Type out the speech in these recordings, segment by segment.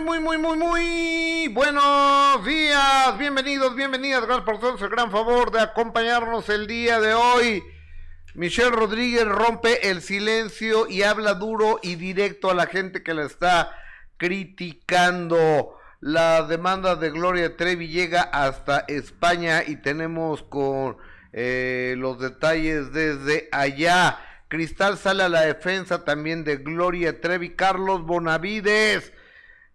muy, muy, muy, muy, muy buenos días. Bienvenidos, bienvenidas. Gracias por todos el gran favor de acompañarnos el día de hoy. Michelle Rodríguez rompe el silencio y habla duro y directo a la gente que la está criticando. La demanda de Gloria Trevi llega hasta España y tenemos con eh, los detalles desde allá. Cristal sale a la defensa también de Gloria Trevi. Carlos Bonavides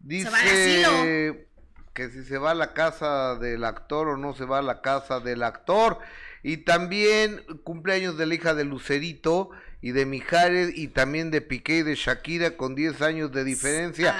dice que si se va a la casa del actor o no se va a la casa del actor. Y también cumpleaños de la hija de Lucerito y de Mijares y también de Piqué y de Shakira con 10 años de diferencia.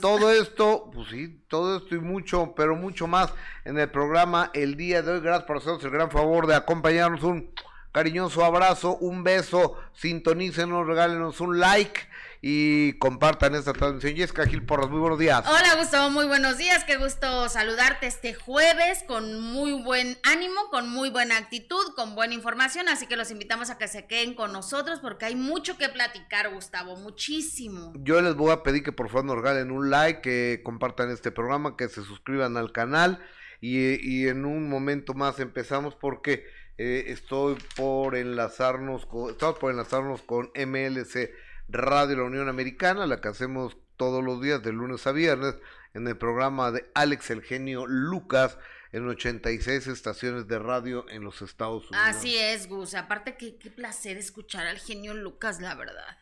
todo esto, pues sí, todo esto y mucho, pero mucho más en el programa el día de hoy. Gracias por hacernos el gran favor de acompañarnos. Un cariñoso abrazo, un beso, sintonícenos, regálenos un like y compartan esta transmisión. Jessica Gil Porras, muy buenos días. Hola Gustavo, muy buenos días, qué gusto saludarte este jueves con muy buen ánimo, con muy buena actitud, con buena información, así que los invitamos a que se queden con nosotros porque hay mucho que platicar, Gustavo, muchísimo. Yo les voy a pedir que por favor nos regalen un like, que compartan este programa, que se suscriban al canal y, en un momento más empezamos porque eh, estoy por enlazarnos con, estamos por enlazarnos con MLC Radio La Unión Americana, la que hacemos todos los días de lunes a viernes en el programa de Alex El Genio Lucas en 86 estaciones de radio en los Estados Unidos. Así es, Gus. Aparte, qué, qué placer escuchar al genio Lucas, la verdad.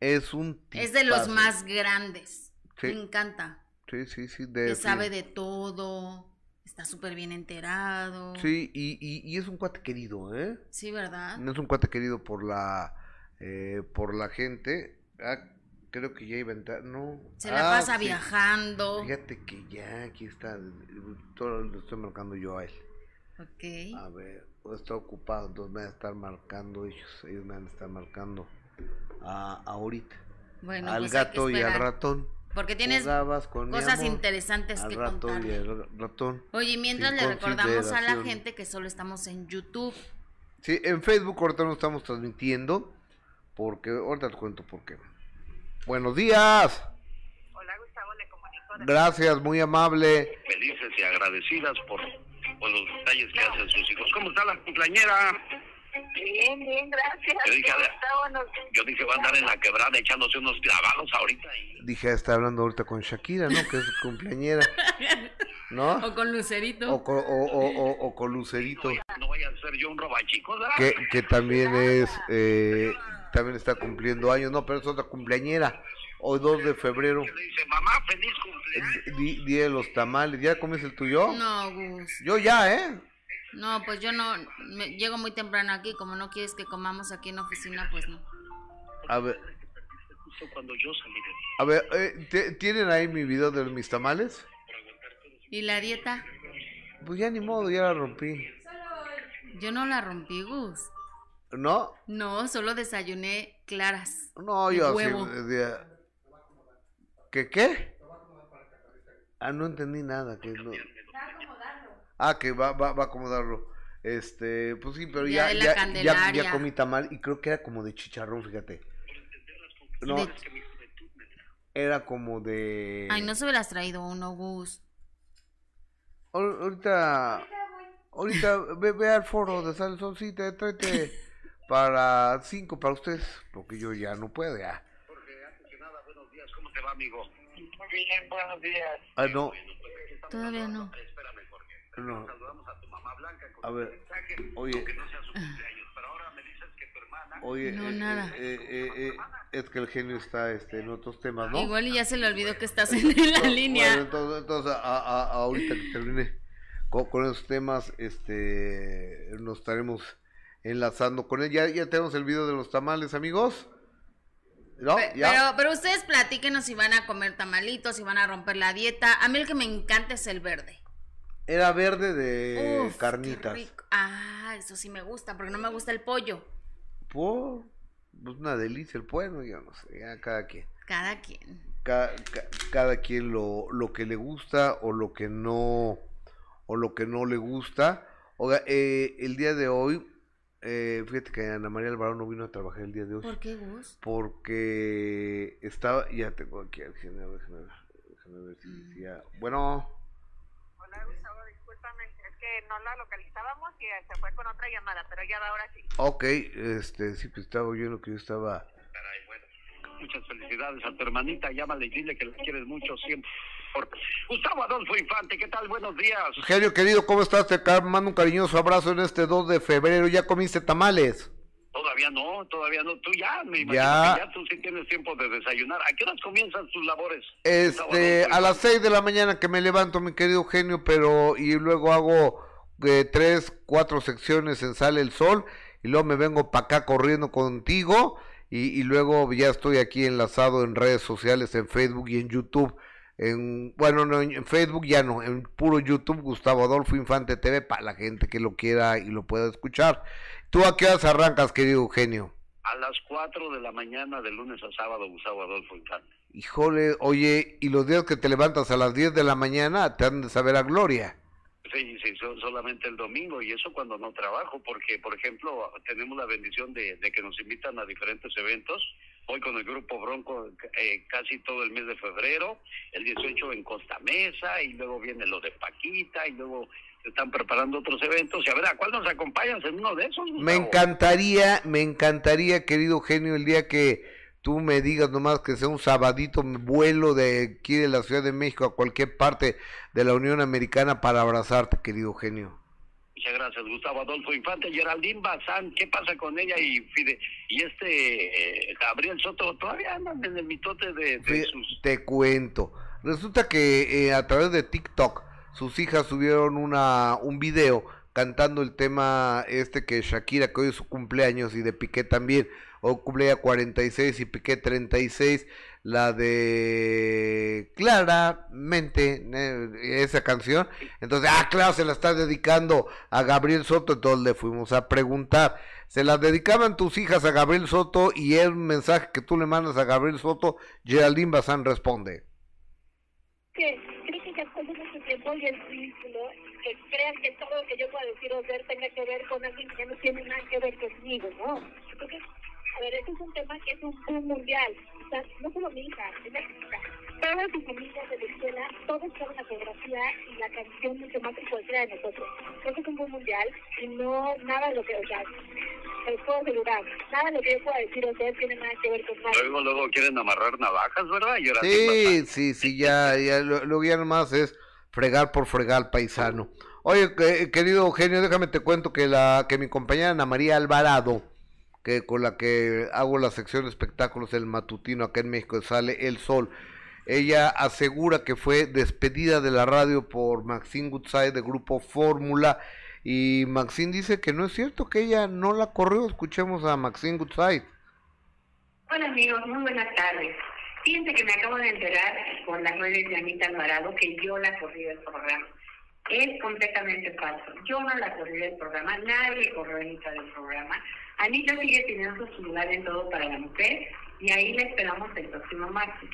Es un Es de los más grandes. Me encanta. Sí, sí, sí. que sabe de todo. Está súper bien enterado. Sí, y, y, y, es un cuate querido, ¿eh? Sí, ¿verdad? Es un cuate querido por la eh, por la gente. Ah, creo que ya iba a entrar, no. Se la pasa ah, viajando. Fíjate que ya aquí está, todo lo estoy marcando yo a él. Ok. A ver, está ocupado, entonces me van a estar marcando ellos, ellos me van a estar marcando a, ahorita. Bueno, al pues gato y al ratón. Porque tienes cosas interesantes que contar. ratón. Oye, mientras le recordamos a la gente que solo estamos en YouTube. Sí, en Facebook ahorita no estamos transmitiendo. Porque ahorita te cuento por qué. Buenos días. Hola Gustavo, le comunico. Gracias, muy amable. Felices y agradecidas por, por los detalles que hacen sus hijos. ¿Cómo está la cumpleañera? Bien, bien, gracias. Yo dije, yo dije, va a andar en la quebrada echándose unos clavados ahorita. Y... Dije, está hablando ahorita con Shakira, ¿no? Que es su cumpleañera. ¿No? O con Lucerito. O, con, o, o, o, con Lucerito. No, vaya a ser yo un robachico, ¿verdad? Que, que también es eh, también está cumpliendo años, no, pero es otra cumpleañera. Hoy 2 de febrero. Le dice, mamá, feliz cumpleaños. Día de los tamales. ¿Ya comes el tuyo? No, Gus. Yo ya, ¿eh? No, pues yo no. Me, llego muy temprano aquí. Como no quieres que comamos aquí en la oficina, pues no. A ver. Cuando yo salí A ver, eh, ¿tienen ahí mi video de mis tamales? ¿Y la dieta? Pues ya ni modo, ya la rompí. Yo no la rompí, Gus. ¿No? No, solo desayuné claras. No, yo huevo. ¿Qué qué? Ah, no entendí nada. Que no... Ah, que va, va, va a acomodarlo. Este, pues sí, pero ya, ya, ya, ya, comí tamal y creo que era como de chicharrón, fíjate. No, era como de... Ay, no se hubieras traído uno, Gus. Ahorita, ahorita ve, ve al foro de te, tráete para cinco para ustedes, porque yo ya no puedo ya. Jorge, antes que nada, buenos días, ¿cómo te va, amigo? Bien, buenos días. Ah, no. Pues, Todavía no. Espérame, Jorge. No. Saludamos a tu mamá Blanca con a ver, mensaje, oye. que no sea su cumpleaños, pero ahora me dices que tu hermana... Oye, no, eh, nada. Eh, eh, eh, es que el genio está este, en otros temas, ¿no? Igual y ya se le olvidó que estás en la línea. Bueno, entonces, entonces a, a, a ahorita que termine con, con esos temas, este, nos estaremos enlazando con él. Ya, ya tenemos el video de los tamales, amigos. ¿No? Pero, pero ustedes platíquenos si van a comer tamalitos, si van a romper la dieta. A mí el que me encanta es el verde. Era verde de carnitas. Ah, eso sí me gusta, porque no me gusta el pollo. Pues, una delicia el pollo, yo no sé, cada quien. Cada quien. Cada, cada quien lo, lo que le gusta o lo que no o lo que no le gusta. Oiga, eh, el día de hoy eh, fíjate que Ana María Alvarado no vino a trabajar el día de hoy. ¿Por qué vos? Porque estaba, ya tengo aquí al general, Déjame ver si decía. Bueno. Hola, Gustavo, discúlpame. Es que no la localizábamos y se fue con otra llamada, pero ya va ahora sí. Ok, este, sí, pues estaba oyendo que yo estaba. Muchas felicidades a tu hermanita. Llámale y dile que la quieres mucho siempre. Por- Gustavo Adolfo Infante, ¿qué tal? Buenos días. Genio querido, ¿cómo estás? Te mando un cariñoso abrazo en este 2 de febrero. ¿Ya comiste tamales? Todavía no, todavía no. Tú ya, me imagino Ya. que ya tú sí tienes tiempo de desayunar. ¿A qué horas comienzan tus labores? Este, a las Infante? 6 de la mañana que me levanto, mi querido genio, pero y luego hago eh, tres, cuatro secciones en Sale el Sol y luego me vengo para acá corriendo contigo y, y luego ya estoy aquí enlazado en redes sociales, en Facebook y en YouTube. En, bueno, no, en Facebook ya no, en puro YouTube, Gustavo Adolfo Infante TV, para la gente que lo quiera y lo pueda escuchar. ¿Tú a qué horas arrancas, querido Eugenio? A las 4 de la mañana de lunes a sábado, Gustavo Adolfo Infante. Híjole, oye, y los días que te levantas a las 10 de la mañana te han de saber a gloria. Sí, sí, so- solamente el domingo y eso cuando no trabajo, porque, por ejemplo, tenemos la bendición de, de que nos invitan a diferentes eventos. Voy con el grupo Bronco eh, casi todo el mes de febrero, el 18 en Costa Mesa y luego viene lo de Paquita y luego se están preparando otros eventos. Y a ver, ¿a cuál nos acompañas en uno de esos? Me encantaría, me encantaría, querido genio, el día que tú me digas nomás que sea un sabadito, vuelo de aquí de la Ciudad de México a cualquier parte de la Unión Americana para abrazarte, querido genio. Muchas gracias, Gustavo Adolfo Infante. Geraldine Bazán, ¿qué pasa con ella? Y Fide, y este eh, Gabriel Soto, todavía andan en el mitote de, de Fí- sus... Te cuento. Resulta que eh, a través de TikTok sus hijas subieron una un video cantando el tema este que Shakira, que hoy es su cumpleaños, y de Piqué también, o cumplea 46 y Piqué 36, la de claramente eh, esa canción. Entonces, ah, claro, se la está dedicando a Gabriel Soto, entonces le fuimos a preguntar. Se la dedicaban tus hijas a Gabriel Soto y el mensaje que tú le mandas a Gabriel Soto, Geraldine Bazán responde. que creo que ya pasó mucho tiempo y es ridículo que crean que todo lo que yo pueda decir o ver tenga que ver con alguien que no tiene nada que ver conmigo, ¿no? A ver, este es un tema que es un boom mundial. O sea, no solo mi hija, es la hija. Todas sus amigas de la escuela, todos saben la fotografía y la canción mucho más que cualquiera de nosotros. Creo que es un boom mundial y no, nada de lo que, o sea, se los puedo asegurar, nada de lo que yo pueda decir o hacer tiene nada que ver con nada. Luego, luego quieren amarrar navajas, ¿verdad? Geraldine Sí, Bazán. sí, sí, ya, ya, lo- luego ya nomás es fregar por fregar paisano. Oye, que- querido Eugenio, déjame te cuento que la que mi compañera Ana María Alvarado, que con la que hago la sección de espectáculos del matutino acá en México sale El Sol, ella asegura que fue despedida de la radio por Maxine Goodside de grupo Fórmula y Maxine dice que no es cierto que ella no la corrió. Escuchemos a Maxine Goodside. Hola amigos, muy buenas tardes. Fíjense que me acabo de enterar por las redes de Anita Alvarado que yo la corrí del programa. Es completamente falso. Yo no la corrí del programa, nadie corrió Anita del programa. Anita sigue teniendo su lugar en todo para la mujer y ahí la esperamos el próximo martes.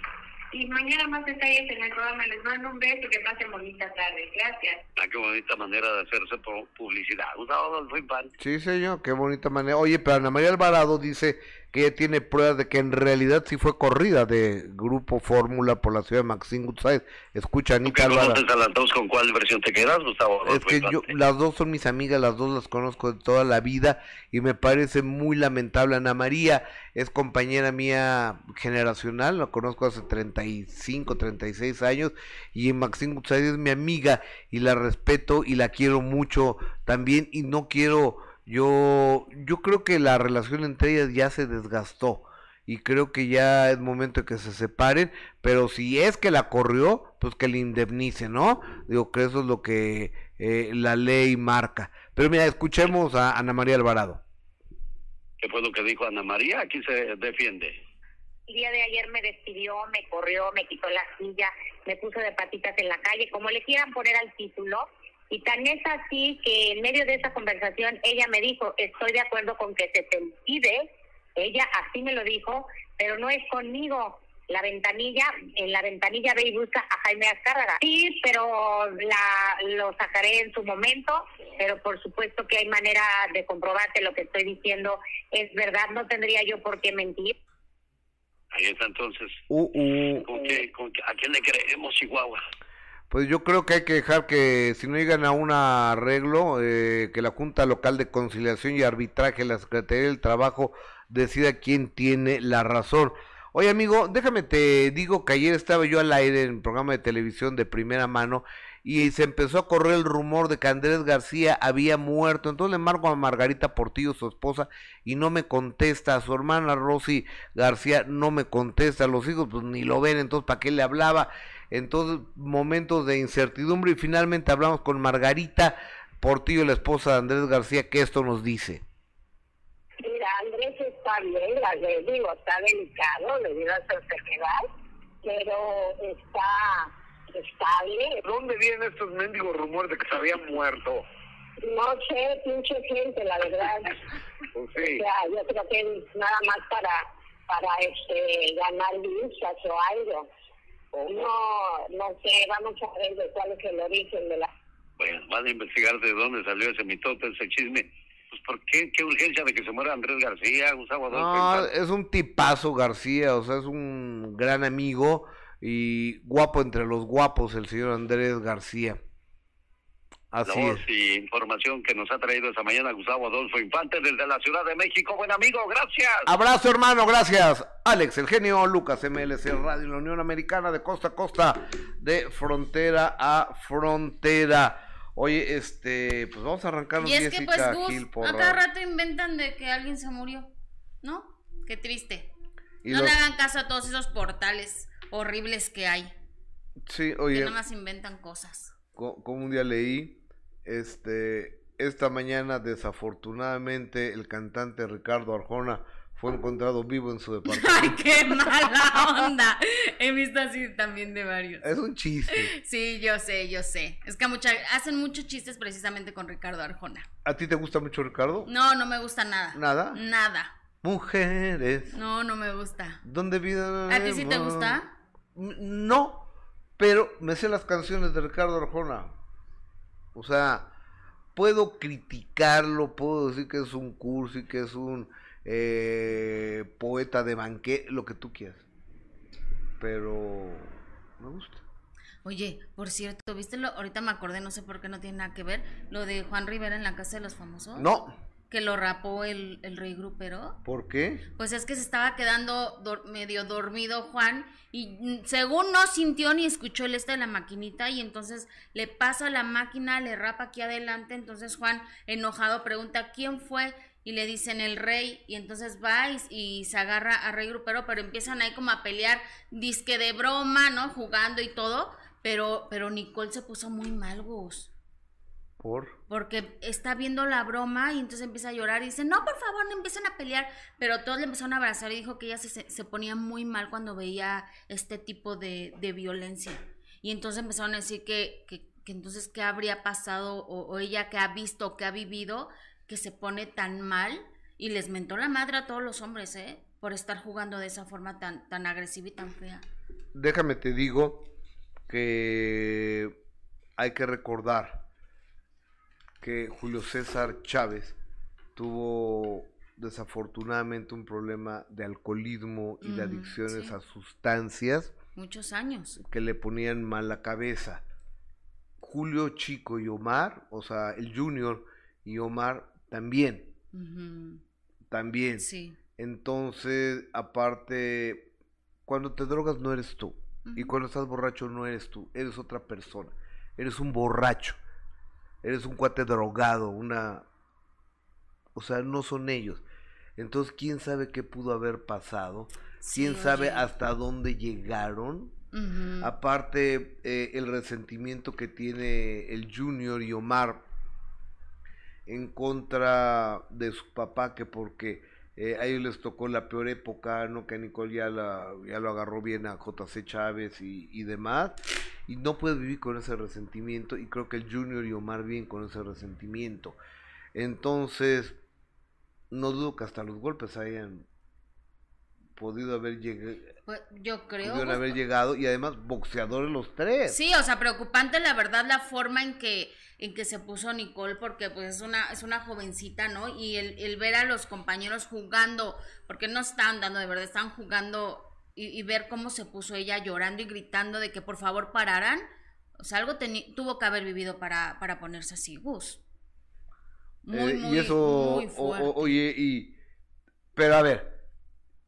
Y mañana más detalles en el programa. Les mando un beso, que pasen bonita tarde. Gracias. Ah, qué bonita manera de hacerse pu- publicidad. Gustavo Adolfo Infante. Sí, señor, qué bonita manera. Oye, pero Ana María Alvarado dice que ella tiene pruebas de que en realidad sí fue corrida de Grupo Fórmula por la ciudad de Maxine Goodside. Escucha, ¿Tú Anita Alvarado. con cuál versión te quedas, Gustavo Es que yo, las dos son mis amigas, las dos las conozco de toda la vida y me parece muy lamentable. Ana María es compañera mía generacional, la conozco hace 35, 36 años y Maxine Goodside es mi amiga y la respeto y la quiero mucho también y no quiero, yo, yo creo que la relación entre ellas ya se desgastó y creo que ya es momento de que se separen, pero si es que la corrió, pues que le indemnice, ¿no? Digo que eso es lo que eh, la ley marca. Pero mira, escuchemos a Ana María Alvarado. ¿Qué fue lo que dijo Ana María? Aquí se defiende. El día de ayer me despidió, me corrió, me quitó la silla, me puso de patitas en la calle, como le quieran poner al título. Y tan es así que en medio de esa conversación ella me dijo, estoy de acuerdo con que se te impide, ella así me lo dijo, pero no es conmigo. La ventanilla, en la ventanilla ve y busca a Jaime Azcárraga. Sí, pero la, lo sacaré en su momento, pero por supuesto que hay manera de comprobarte lo que estoy diciendo. Es verdad, no tendría yo por qué mentir. Ahí está entonces. Uh, uh. ¿Con qué, con qué- ¿A quién le creemos, Chihuahua? Pues yo creo que hay que dejar que si no llegan a un arreglo, eh, que la Junta Local de Conciliación y Arbitraje, la Secretaría del Trabajo, decida quién tiene la razón. Oye amigo, déjame te digo que ayer estaba yo al aire en un programa de televisión de primera mano y se empezó a correr el rumor de que Andrés García había muerto. Entonces le marco a Margarita Portillo, su esposa, y no me contesta. A su hermana Rosy García no me contesta. Los hijos pues ni lo ven, entonces ¿para qué le hablaba? Entonces, momentos de incertidumbre y finalmente hablamos con Margarita Portillo, la esposa de Andrés García, que esto nos dice. Mira, Andrés está bien, la- le digo, está delicado debido a su enfermedad, pero está estable. ¿Dónde vienen estos mendigos rumores de que se había muerto? No sé, pinche gente, la verdad. Pues O sea, yo creo que nada más para, para este, ganar vistas o algo. No, no sé, vamos a ver de cuál es el origen de la... Bueno, van a investigar de dónde salió ese mitote, ese chisme. Pues, ¿por qué? ¿Qué urgencia de que se muera Andrés García, Gustavo Adolfo? No, es un tipazo García, o sea, es un gran amigo y guapo entre los guapos el señor Andrés García. Así La voz y información que nos ha traído esta mañana Gustavo Adolfo Infante desde la Ciudad de México. Buen amigo, gracias. Abrazo hermano, gracias. Alex, el genio, Lucas, MLC Radio, la Unión Americana de costa a costa, de frontera a frontera. Oye, este, pues vamos a arrancarnos Y es que pues Gil, a por cada rato inventan de que alguien se murió, ¿no? Qué triste. y no los- le hagan caso a todos esos portales horribles que hay, Sí, que oye, nada más inventan cosas. co- como un día leí, este, esta mañana desafortunadamente el cantante Ricardo Arjona fue encontrado vivo en su departamento. Ay, qué mala onda. He visto así también de varios. es un chiste. Sí, yo sé, yo sé. Es que mucha, hacen muchos chistes precisamente con Ricardo Arjona. ¿A ti te gusta mucho Ricardo? No, no me gusta nada. ¿Nada? Nada. Mujeres. No, no me gusta. ¿Dónde vida? ¿A ti sí te gusta? No, pero me sé las canciones de Ricardo Arjona. O sea, puedo criticarlo, puedo decir que es un cursi, que es un eh, poeta de banquete, lo que tú quieras. Pero me gusta. Oye, por cierto, ¿viste lo? Ahorita me acordé, no sé por qué no tiene nada que ver, lo de Juan Rivera en la Casa de los Famosos. No, Que lo rapó el, el rey grupero. ¿por qué? Pues es que se estaba quedando dor- medio dormido Juan y mm, según no sintió ni escuchó el este de la maquinita y entonces le pasa la máquina, le rapa aquí adelante, entonces Juan enojado pregunta quién fue y le dicen el rey y entonces va y, y se agarra a rey grupero pero empiezan ahí como a pelear disque de broma, ¿no? Jugando y todo, pero pero Nicole se puso muy mal, Gus. Por. Porque está viendo la broma y entonces empieza a llorar y dice, no, por favor, no empiecen a pelear. Pero todos le empezaron a abrazar y dijo que ella se, se- ponía muy mal cuando veía este tipo de, de violencia. Y entonces empezaron a decir que, que, que entonces qué habría pasado o, o ella que ha visto, que ha vivido, que se pone tan mal. Y les mentó la madre a todos los hombres, ¿eh? Por estar jugando de esa forma tan, tan agresiva y tan fea. Déjame te digo que hay que recordar que Julio César Chávez tuvo desafortunadamente un problema de alcoholismo y de adicciones sí. a sustancias Muchos años. que le ponían mal la cabeza. Julio Chico y Omar, o sea, el Junior y Omar también, también. Sí. Entonces, aparte, cuando te drogas no eres tú. Y cuando estás borracho no eres tú, eres otra persona. Eres un borracho. Eres un cuate drogado, una... O sea, no son ellos. Entonces, ¿quién sabe qué pudo haber pasado? Sí, ¿Quién sabe hasta dónde llegaron? Aparte, eh, el resentimiento que tiene el Junior y Omar en contra de su papá, que porque eh, a ellos les tocó la peor época, ¿no? Que a Nicole ya, la, ya lo agarró bien a JC Chávez y, y demás, y no puede vivir con ese resentimiento, y creo que el Junior y Omar viven con ese resentimiento. Entonces, no dudo que hasta los golpes hayan podido haber llegado. Pues, yo creo. Pudieron haber llegado y además boxeadores los tres. Sí, o sea, preocupante la verdad la forma en que en que se puso Nicole porque pues es una es una jovencita, ¿no? Y el, el ver a los compañeros jugando, porque no estaban dando de verdad, estaban jugando y, y ver cómo se puso ella llorando y gritando de que por favor pararan. O sea, algo tuvo que haber vivido para, para ponerse así, Gus. Muy, Eh, muy, y eso, muy o- fuerte. o- oye, y... Pero a ver,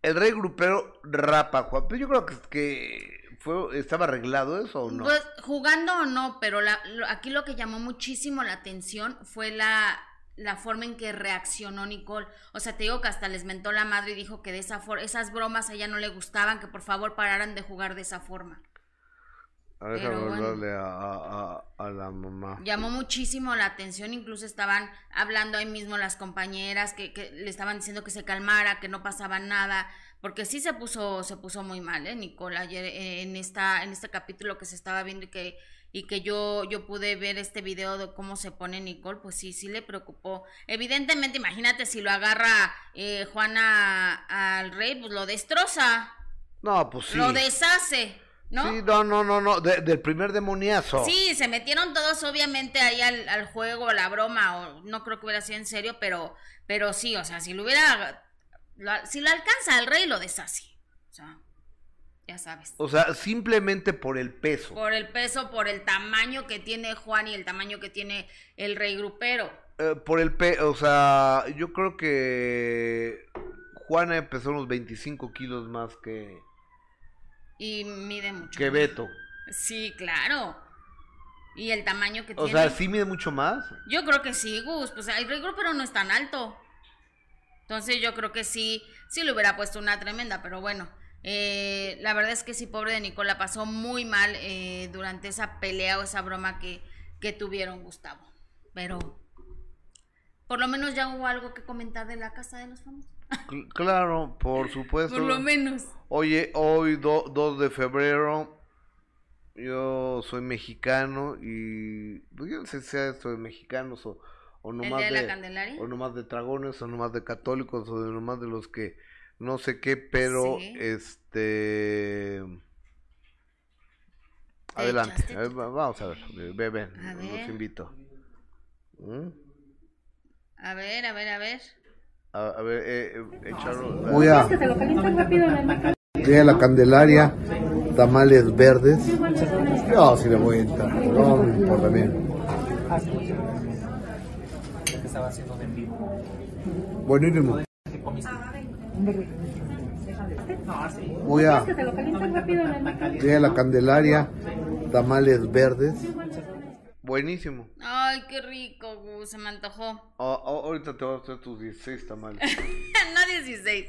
el rey grupero rapa, Juan, pero yo creo que, que fue, estaba arreglado eso o no. Pues, jugando o no, pero la- lo- aquí lo que llamó muchísimo la atención fue la, la forma en que reaccionó Nicole. O sea, te digo que hasta les mentó la madre y dijo que de esa forma, esas bromas a ella no le gustaban, que por favor pararan de jugar de esa forma. a ver, bueno. hablarle a- a- a la mamá. Llamó muchísimo la atención, incluso estaban hablando ahí mismo las compañeras que, que le estaban diciendo que se calmara, que no pasaba nada, porque sí se puso, se puso muy mal, ¿eh? Nicole, ayer eh, en esta, en este capítulo que se estaba viendo y que, y que yo, yo pude ver este video de cómo se pone Nicole, pues sí, sí le preocupó. Evidentemente, imagínate si lo agarra eh, Juana al rey, pues lo destroza, No, pues sí. lo deshace, ¿no? Sí, no, no, no, no, de- del primer demoniazo. Sí, se metieron todos obviamente ahí al, al juego, a la broma, o no creo que hubiera sido en serio, pero, pero sí, o sea, si lo hubiera, lo- si lo alcanza el rey, lo deshace. O sea, ya sabes. O sea, simplemente por el peso. Por el peso, por el tamaño que tiene Juan y el tamaño que tiene el rey grupero. Eh, por el pe, o sea, yo creo que Juana empezó unos 25 kilos más que, Y mide mucho. que. Beto. Sí, claro. Y el tamaño que O tiene. sea, sí mide mucho más. Yo creo que sí, Gus. Pues el rey grupero no es tan alto. Entonces yo creo que sí, sí le hubiera puesto una tremenda, pero bueno. Eh, la verdad es que sí, pobre de Nicola, pasó muy mal eh, durante esa pelea o esa broma que, que tuvieron Gustavo. Pero por lo menos ya hubo algo que comentar de la casa de los famosos. Cl- claro, por supuesto. Por lo menos. Oye, hoy do- 2 de febrero, yo soy mexicano y pues yo no sé si de mexicanos o, o El nomás día de la de, Candelaria. o nomás de dragones o nomás de católicos o de nomás de los que no sé qué, pero Sí. este... Te Adelante, a ver, va- vamos a ver, ve- ven, A los ver. invito. ¿Mm? A ver, a ver, a ver. A, a ver, eh, eh, echarlo- Voy a. Día de la Candelaria, tamales verdes. Yo sí le voy a entrar, no me importa bien. Buenísimo. Voy a la Candelaria, tamales verdes. Buenísimo. Ay, qué rico, Gus, se me antojó. A- ahorita te voy a hacer tus 16 tamales. no 16.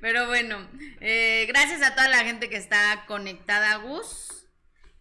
Pero bueno, eh, gracias a toda la gente que está conectada, Gus.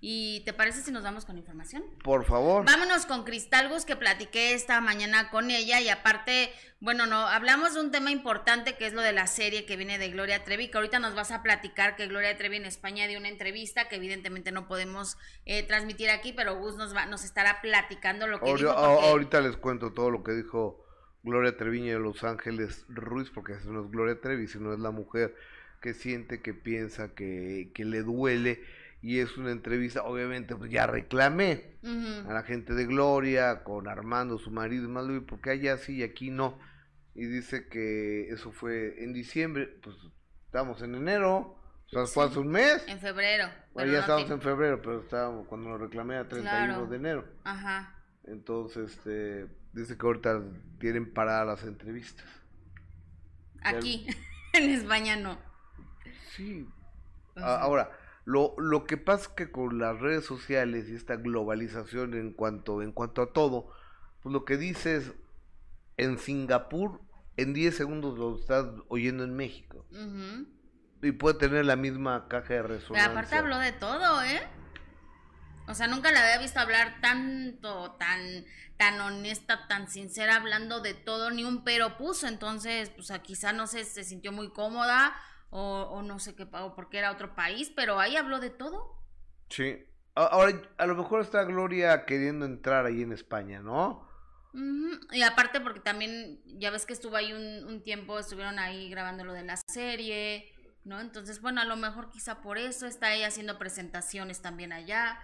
¿Y te parece si nos vamos con información? Por favor. Vámonos con Cristal Gus, que platiqué esta mañana con ella y aparte, bueno, no, hablamos de un tema importante que es lo de la serie que viene de Gloria Trevi, que ahorita nos vas a platicar que Gloria Trevi en España dio una entrevista que evidentemente no podemos eh, transmitir aquí, pero Gus nos va, nos estará platicando lo que dijo. porque- Ahorita les cuento todo lo que dijo Gloria Treviño de Los Ángeles Ruiz, porque eso no es Gloria Trevi, sino es la mujer que siente, que piensa, que, que le duele. Y es una entrevista, obviamente, pues ya reclamé Ujú. a la gente de Gloria, con Armando, su marido, y más porque allá sí y aquí no. Y dice que eso fue en diciembre, pues estamos en enero, o sea, fue hace un mes. En febrero. Bueno, ya no estamos tiene- en febrero, pero estábamos cuando lo reclamé a 31 Claro. de enero. Ajá. Entonces, este, dice que ahorita tienen paradas las entrevistas. Aquí, en España no. Sí. O sea, ahora, lo, lo que pasa es que con las redes sociales y esta globalización en cuanto, en cuanto a todo, pues lo que dices en Singapur, en 10 segundos lo estás oyendo en México. Y puede tener la misma caja de Pero resonancia. aparte habló de todo, ¿eh? O sea, nunca la había visto hablar tanto, tan, tan honesta, tan sincera, hablando de todo, ni un pero puso. Entonces, pues a quizá no sé, se sintió muy cómoda o, o no sé qué, o porque era otro país, pero ahí habló de todo. Sí. Ahora, a lo mejor está Gloria queriendo entrar ahí en España, ¿no? Y aparte porque también, ya ves que estuvo ahí un, un tiempo, estuvieron ahí grabando lo de la serie, ¿no? Entonces, bueno, a lo mejor quizá por eso está ella haciendo presentaciones también allá.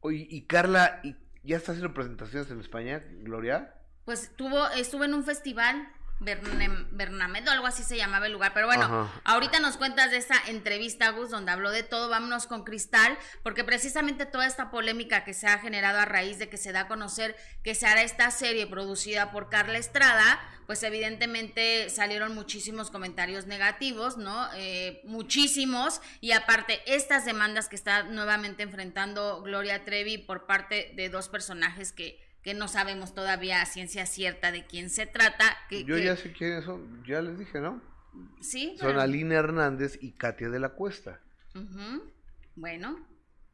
Oye, y Carla, ¿y ¿ya está haciendo presentaciones en España, Gloria? Pues tuvo, estuvo en un festival Bernem- Bernamedo, algo así se llamaba el lugar. Pero bueno, Ajá. ahorita nos cuentas de esta entrevista, Gus, donde habló de todo. Vámonos con Cristal, porque precisamente toda esta polémica que se ha generado a raíz de que se da a conocer que se hará esta serie producida por Carla Estrada, pues evidentemente salieron muchísimos comentarios negativos, ¿no? Eh, muchísimos. Y aparte, estas demandas que está nuevamente enfrentando Gloria Trevi por parte de dos personajes que que no sabemos todavía a ciencia cierta de quién se trata. Que, Yo que- ya sé quiénes son, ya les dije, ¿no? Sí, Son pero- Aline Hernández y Katia de la Cuesta. Ujú. Bueno,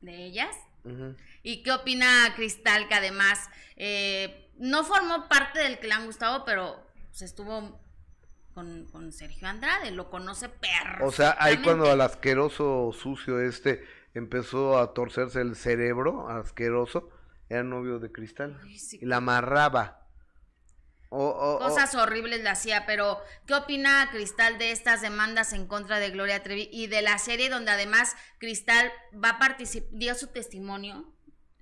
de ellas. Ujú. ¿Y qué opina Cristal, que además eh, no formó parte del clan Gustavo, pero pues, estuvo con, con Sergio Andrade, lo conoce perro. O sea, ahí cuando al asqueroso sucio este empezó a torcerse el cerebro, asqueroso, era novio de Cristal. Ay, sí. Y la amarraba. Cosas horribles le hacía, pero ¿qué opina Cristal de estas demandas en contra de Gloria Trevi y de la serie donde además Cristal va a participar, dio su testimonio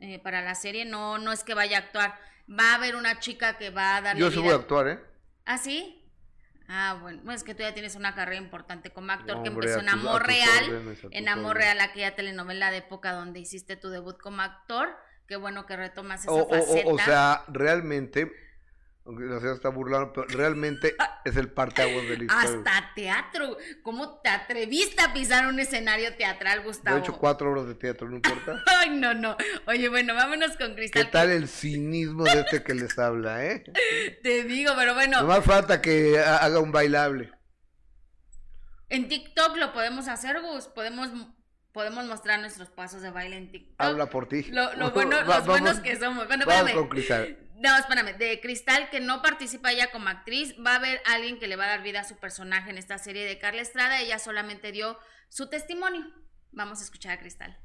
eh, para la serie? No, no es que vaya a actuar, va a haber una chica que va a darle Yo sí voy a actuar, ¿eh? ¿Ah, sí? Ah, bueno, pues es que tú ya tienes una carrera importante como actor que empezó en Amor Real, en Amor. Real, aquella telenovela de época donde hiciste tu debut como actor. Qué bueno que retomas esa O, faceta. o sea, realmente, aunque la señora está burlando, pero realmente es el parteaguas de la historia. Hasta teatro. ¿Cómo te atreviste a pisar un escenario teatral, Yo Gustavo? he hecho cuatro horas de teatro, no importa. Ay, no, no. Oye, bueno, vámonos con ¿Qué Cristal. tal el cinismo de este que les habla, eh? Te digo, pero bueno, No más falta que ha- haga un bailable. en TikTok lo podemos hacer, Gus. Podemos, podemos mostrar nuestros pasos de baile en TikTok. Habla por ti. Lo, lo bueno, los vamos- buenos que somos. Bueno, Vamos con Cristal. No, espérame, de Cristal que no participa ya como actriz, va a haber alguien que le va a dar vida a su personaje en esta serie de Carla Estrada, ella solamente dio su testimonio. Vamos a escuchar a Cristal.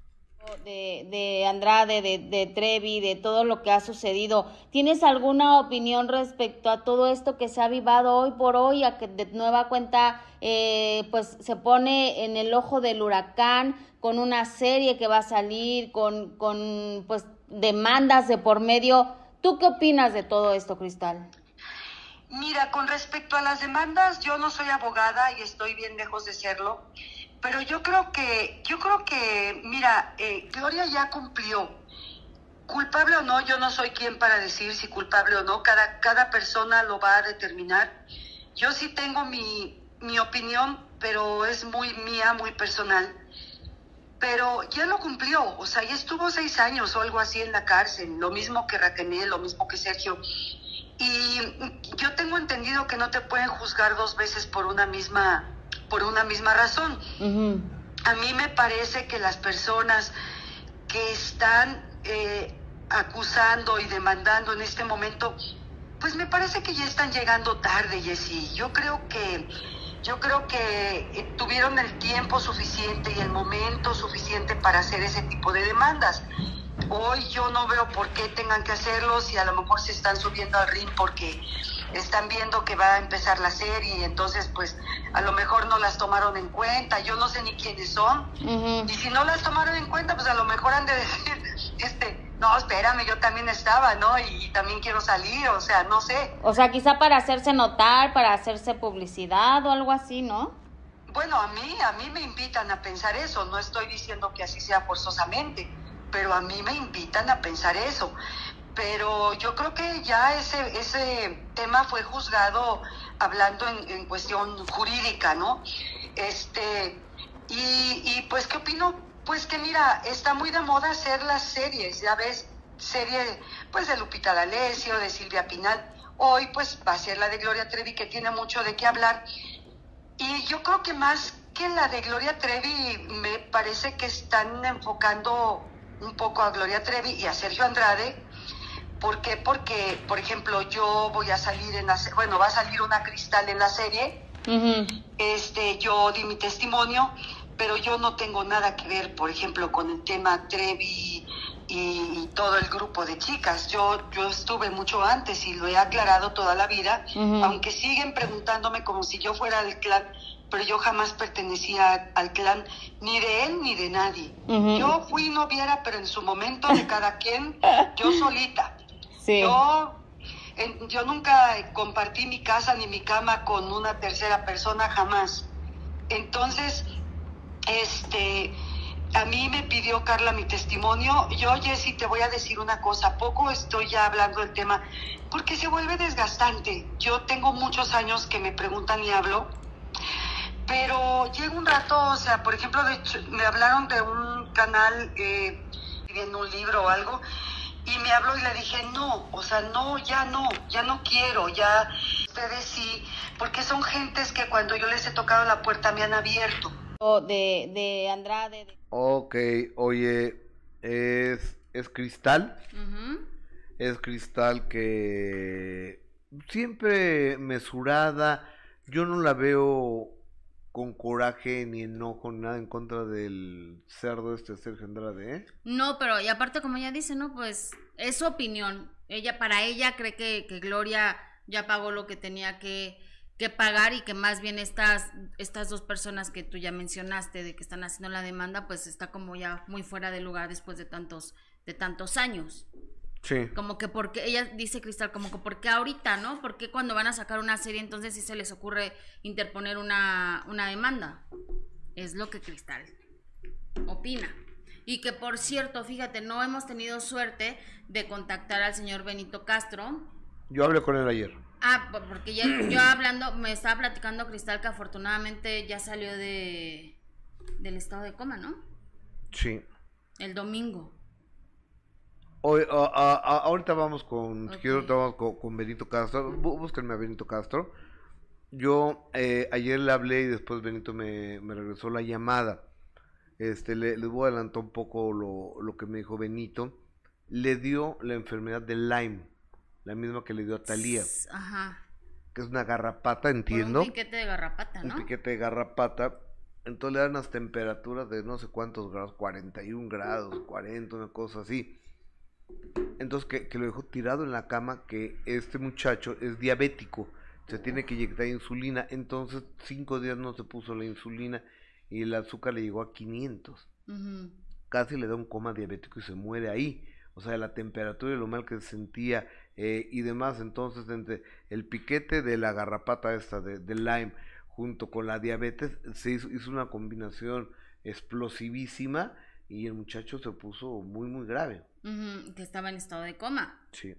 De, de Andrade, de, de Trevi, de todo lo que ha sucedido. ¿Tienes alguna opinión respecto a todo esto que se ha avivado hoy por hoy, a que de nueva cuenta eh, pues se pone en el ojo del huracán con una serie que va a salir, con, con pues demandas de por medio? ¿Tú qué opinas de todo esto, Cristal? Mira, con respecto a las demandas, yo no soy abogada y estoy bien lejos de serlo, pero yo creo que, yo creo que, mira, eh, Gloria ya cumplió. Culpable o no, yo no soy quien para decir si culpable o no, cada, cada persona lo va a determinar. Yo sí tengo mi, mi opinión, pero es muy mía, muy personal. Pero ya lo cumplió, o sea, ya estuvo seis años o algo así en la cárcel, lo mismo que Raquel, lo mismo que Sergio. Y yo tengo entendido que no te pueden juzgar dos veces por una misma, por una misma razón. A mí me parece que las personas que están eh, acusando y demandando en este momento, pues me parece que ya están llegando tarde, Jessy. Yo creo que, yo creo que eh, tuvieron el tiempo suficiente y el momento suficiente para hacer ese tipo de demandas. Hoy yo no veo por qué tengan que hacerlo si a lo mejor se están subiendo al ring porque están viendo que va a empezar la serie y entonces pues a lo mejor no las tomaron en cuenta, yo no sé ni quiénes son. Y si no las tomaron en cuenta, pues a lo mejor han de decir, este, no, espérame, yo también estaba, ¿no? Y, también quiero salir, o sea, no sé. O sea, quizá para hacerse notar, para hacerse publicidad o algo así, ¿no? Bueno, a mí, a mí me invitan a pensar eso, no estoy diciendo que así sea forzosamente, pero a mí me invitan a pensar eso. Pero yo creo que ya ese, ese tema fue juzgado hablando en, en cuestión jurídica, ¿no? Este, y, y pues, ¿qué opino? Pues que mira, está muy de moda hacer las series, ya ves, serie pues de Lupita D'Alessio, de Silvia Pinal. Hoy pues va a ser la de Gloria Trevi que tiene mucho de qué hablar. Y yo creo que más que la de Gloria Trevi, me parece que están enfocando un poco a Gloria Trevi y a Sergio Andrade. ¿Por qué? Porque, por ejemplo, yo voy a salir en la, bueno, va a salir una cristal en la serie. Este, yo di mi testimonio, pero yo no tengo nada que ver, por ejemplo, con el tema Trevi y, todo el grupo de chicas. Yo, yo estuve mucho antes y lo he aclarado toda la vida, aunque siguen preguntándome como si yo fuera del clan, pero yo jamás pertenecía al clan ni de él ni de nadie. Ujú. Yo fui noviera, pero en su momento de cada quien, yo solita. Sí. Yo yo nunca compartí mi casa ni mi cama con una tercera persona, jamás. Entonces, este, a mí me pidió Carla mi testimonio. Yo, Jessy, te voy a decir una cosa. Poco estoy ya hablando del tema porque se vuelve desgastante. Yo tengo muchos años que me preguntan y hablo, pero llega un rato, o sea, por ejemplo, de hecho, me hablaron de un canal eh, en un libro o algo y me habló y le dije, no, o sea, no, ya no, ya no quiero, ya ustedes sí, porque son gentes que cuando yo les he tocado la puerta me han abierto. O De, de Andrade. de- Ok, oye, es, es Cristal. Ujú. Es Cristal que siempre mesurada. Yo no la veo con coraje ni enojo, nada en contra del cerdo este Sergio Andrade, ¿eh? No, pero y aparte como ella dice, no, pues es su opinión. Ella, para ella cree que, que Gloria ya pagó lo que tenía que, que pagar y que más bien estas, estas dos personas que tú ya mencionaste de que están haciendo la demanda, pues está como ya muy fuera de lugar después de tantos, de tantos años. Sí. Como que porque, ella dice Cristal, como que porque ahorita, ¿no? Porque cuando van a sacar una serie entonces sí se les ocurre interponer una, una demanda. Es lo que Cristal opina. Y que por cierto, fíjate, no hemos tenido suerte de contactar al señor Benito Castro. Yo hablé con él ayer. Ah, por- porque ya, yo hablando, me estaba platicando Cristal que afortunadamente ya salió de del estado de coma, ¿no? Sí. El domingo. Hoy, a- a- a- ahorita vamos con, si Ok. quiero, ahorita vamos con, con Benito Castro. Bú- Búsquenme a Benito Castro. Yo eh, ayer le hablé y después Benito me, me regresó la llamada. Este, le, les voy a adelantar un poco lo, lo que me dijo Benito. Le dio la enfermedad de Lyme, la misma que le dio a Talía, Ajá. que es una garrapata, Por entiendo. un piquete de garrapata, ¿no? un piquete de garrapata. Entonces le dan unas temperaturas de no sé cuántos grados, 41 grados, 40, una cosa así. Entonces que, que lo dejó tirado en la cama, que este muchacho es diabético, se tiene que inyectar insulina. Entonces cinco días no se puso la insulina y el azúcar le llegó a 500. Ujú. Casi le da un coma diabético y se muere ahí. O sea, la temperatura y lo mal que se sentía eh, y demás. Entonces, entre el piquete de la garrapata esta de, de Lyme junto con la diabetes, se hizo, hizo una combinación explosivísima y el muchacho se puso muy, muy grave. Que estaba en estado de coma. Sí.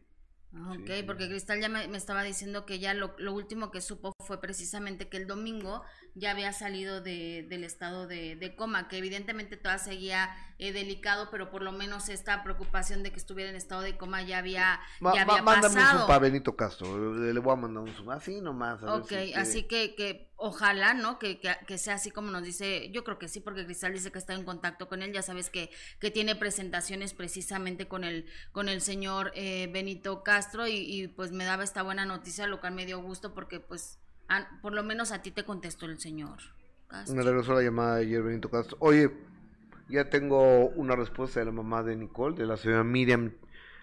Sí, Ok, sí. porque Cristal ya me, me estaba diciendo que ya lo, lo último que supo fue precisamente que el domingo ya había salido de, del estado de, de coma, que evidentemente todavía seguía eh, delicado, pero por lo menos esta preocupación de que estuviera en estado de coma ya había, Ma- ya ma- había mándame un pasado. para Benito Castro. Le, le voy a mandar un zoom. Así nomás. a Ok, si quiere. así que, que ojalá, ¿no? Que, que, que sea así como nos dice, yo creo que sí, porque Cristal dice que está en contacto con él, ya sabes que, que tiene presentaciones precisamente con el, con el señor eh, Benito Castro y, y, pues me daba esta buena noticia, lo cual me dio gusto porque pues a- por lo menos a ti te contestó el señor Castro. Me regresó la llamada ayer Benito Castro. Oye, ya tengo una respuesta de la mamá de Nicole, de la señora Miriam,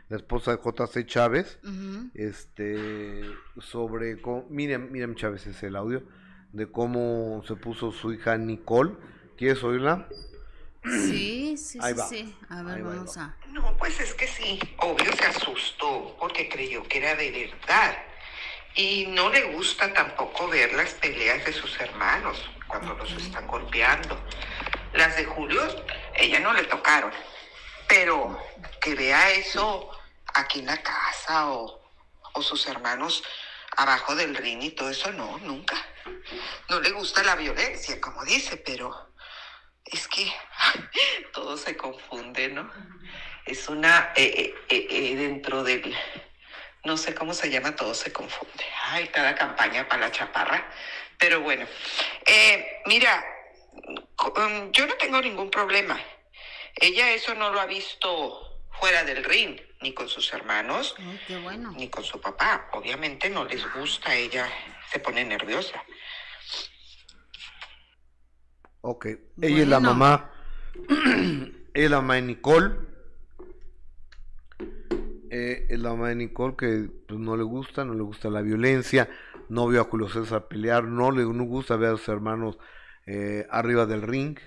la esposa de JC Chávez. Este sobre cómo, Miriam, Miriam Chávez es el audio de cómo se puso su hija Nicole. ¿Quieres oírla? Sí, sí, Ahí sí, va. sí. A ver, Ahí va, ahí vamos va. a... No, pues es que sí, obvio se asustó porque creyó que era de verdad. Y no le gusta tampoco ver las peleas de sus hermanos cuando los están golpeando. Las de Julio, ella no le tocaron. Pero que vea eso aquí en la casa o, o sus hermanos abajo del ring y todo eso, no, nunca. No le gusta la violencia, como dice, pero es que todo se confunde, ¿no? Es una, eh, eh, eh, dentro del, no sé cómo se llama, todo se confunde. Ay, cada campaña para la chaparra. Pero bueno, eh, mira, um, yo no tengo ningún problema. Ella eso no lo ha visto fuera del ring, ni con sus hermanos, Ay, qué bueno. ni con su papá. Obviamente no les gusta, ella se pone nerviosa. Ok. Ella es la mamá. ella es la mamá de Nicole. Eh, es la mamá de Nicole que pues, no le gusta, no le gusta la violencia, no vio a Julio César pelear, no le no gusta ver a sus hermanos eh, arriba del ring.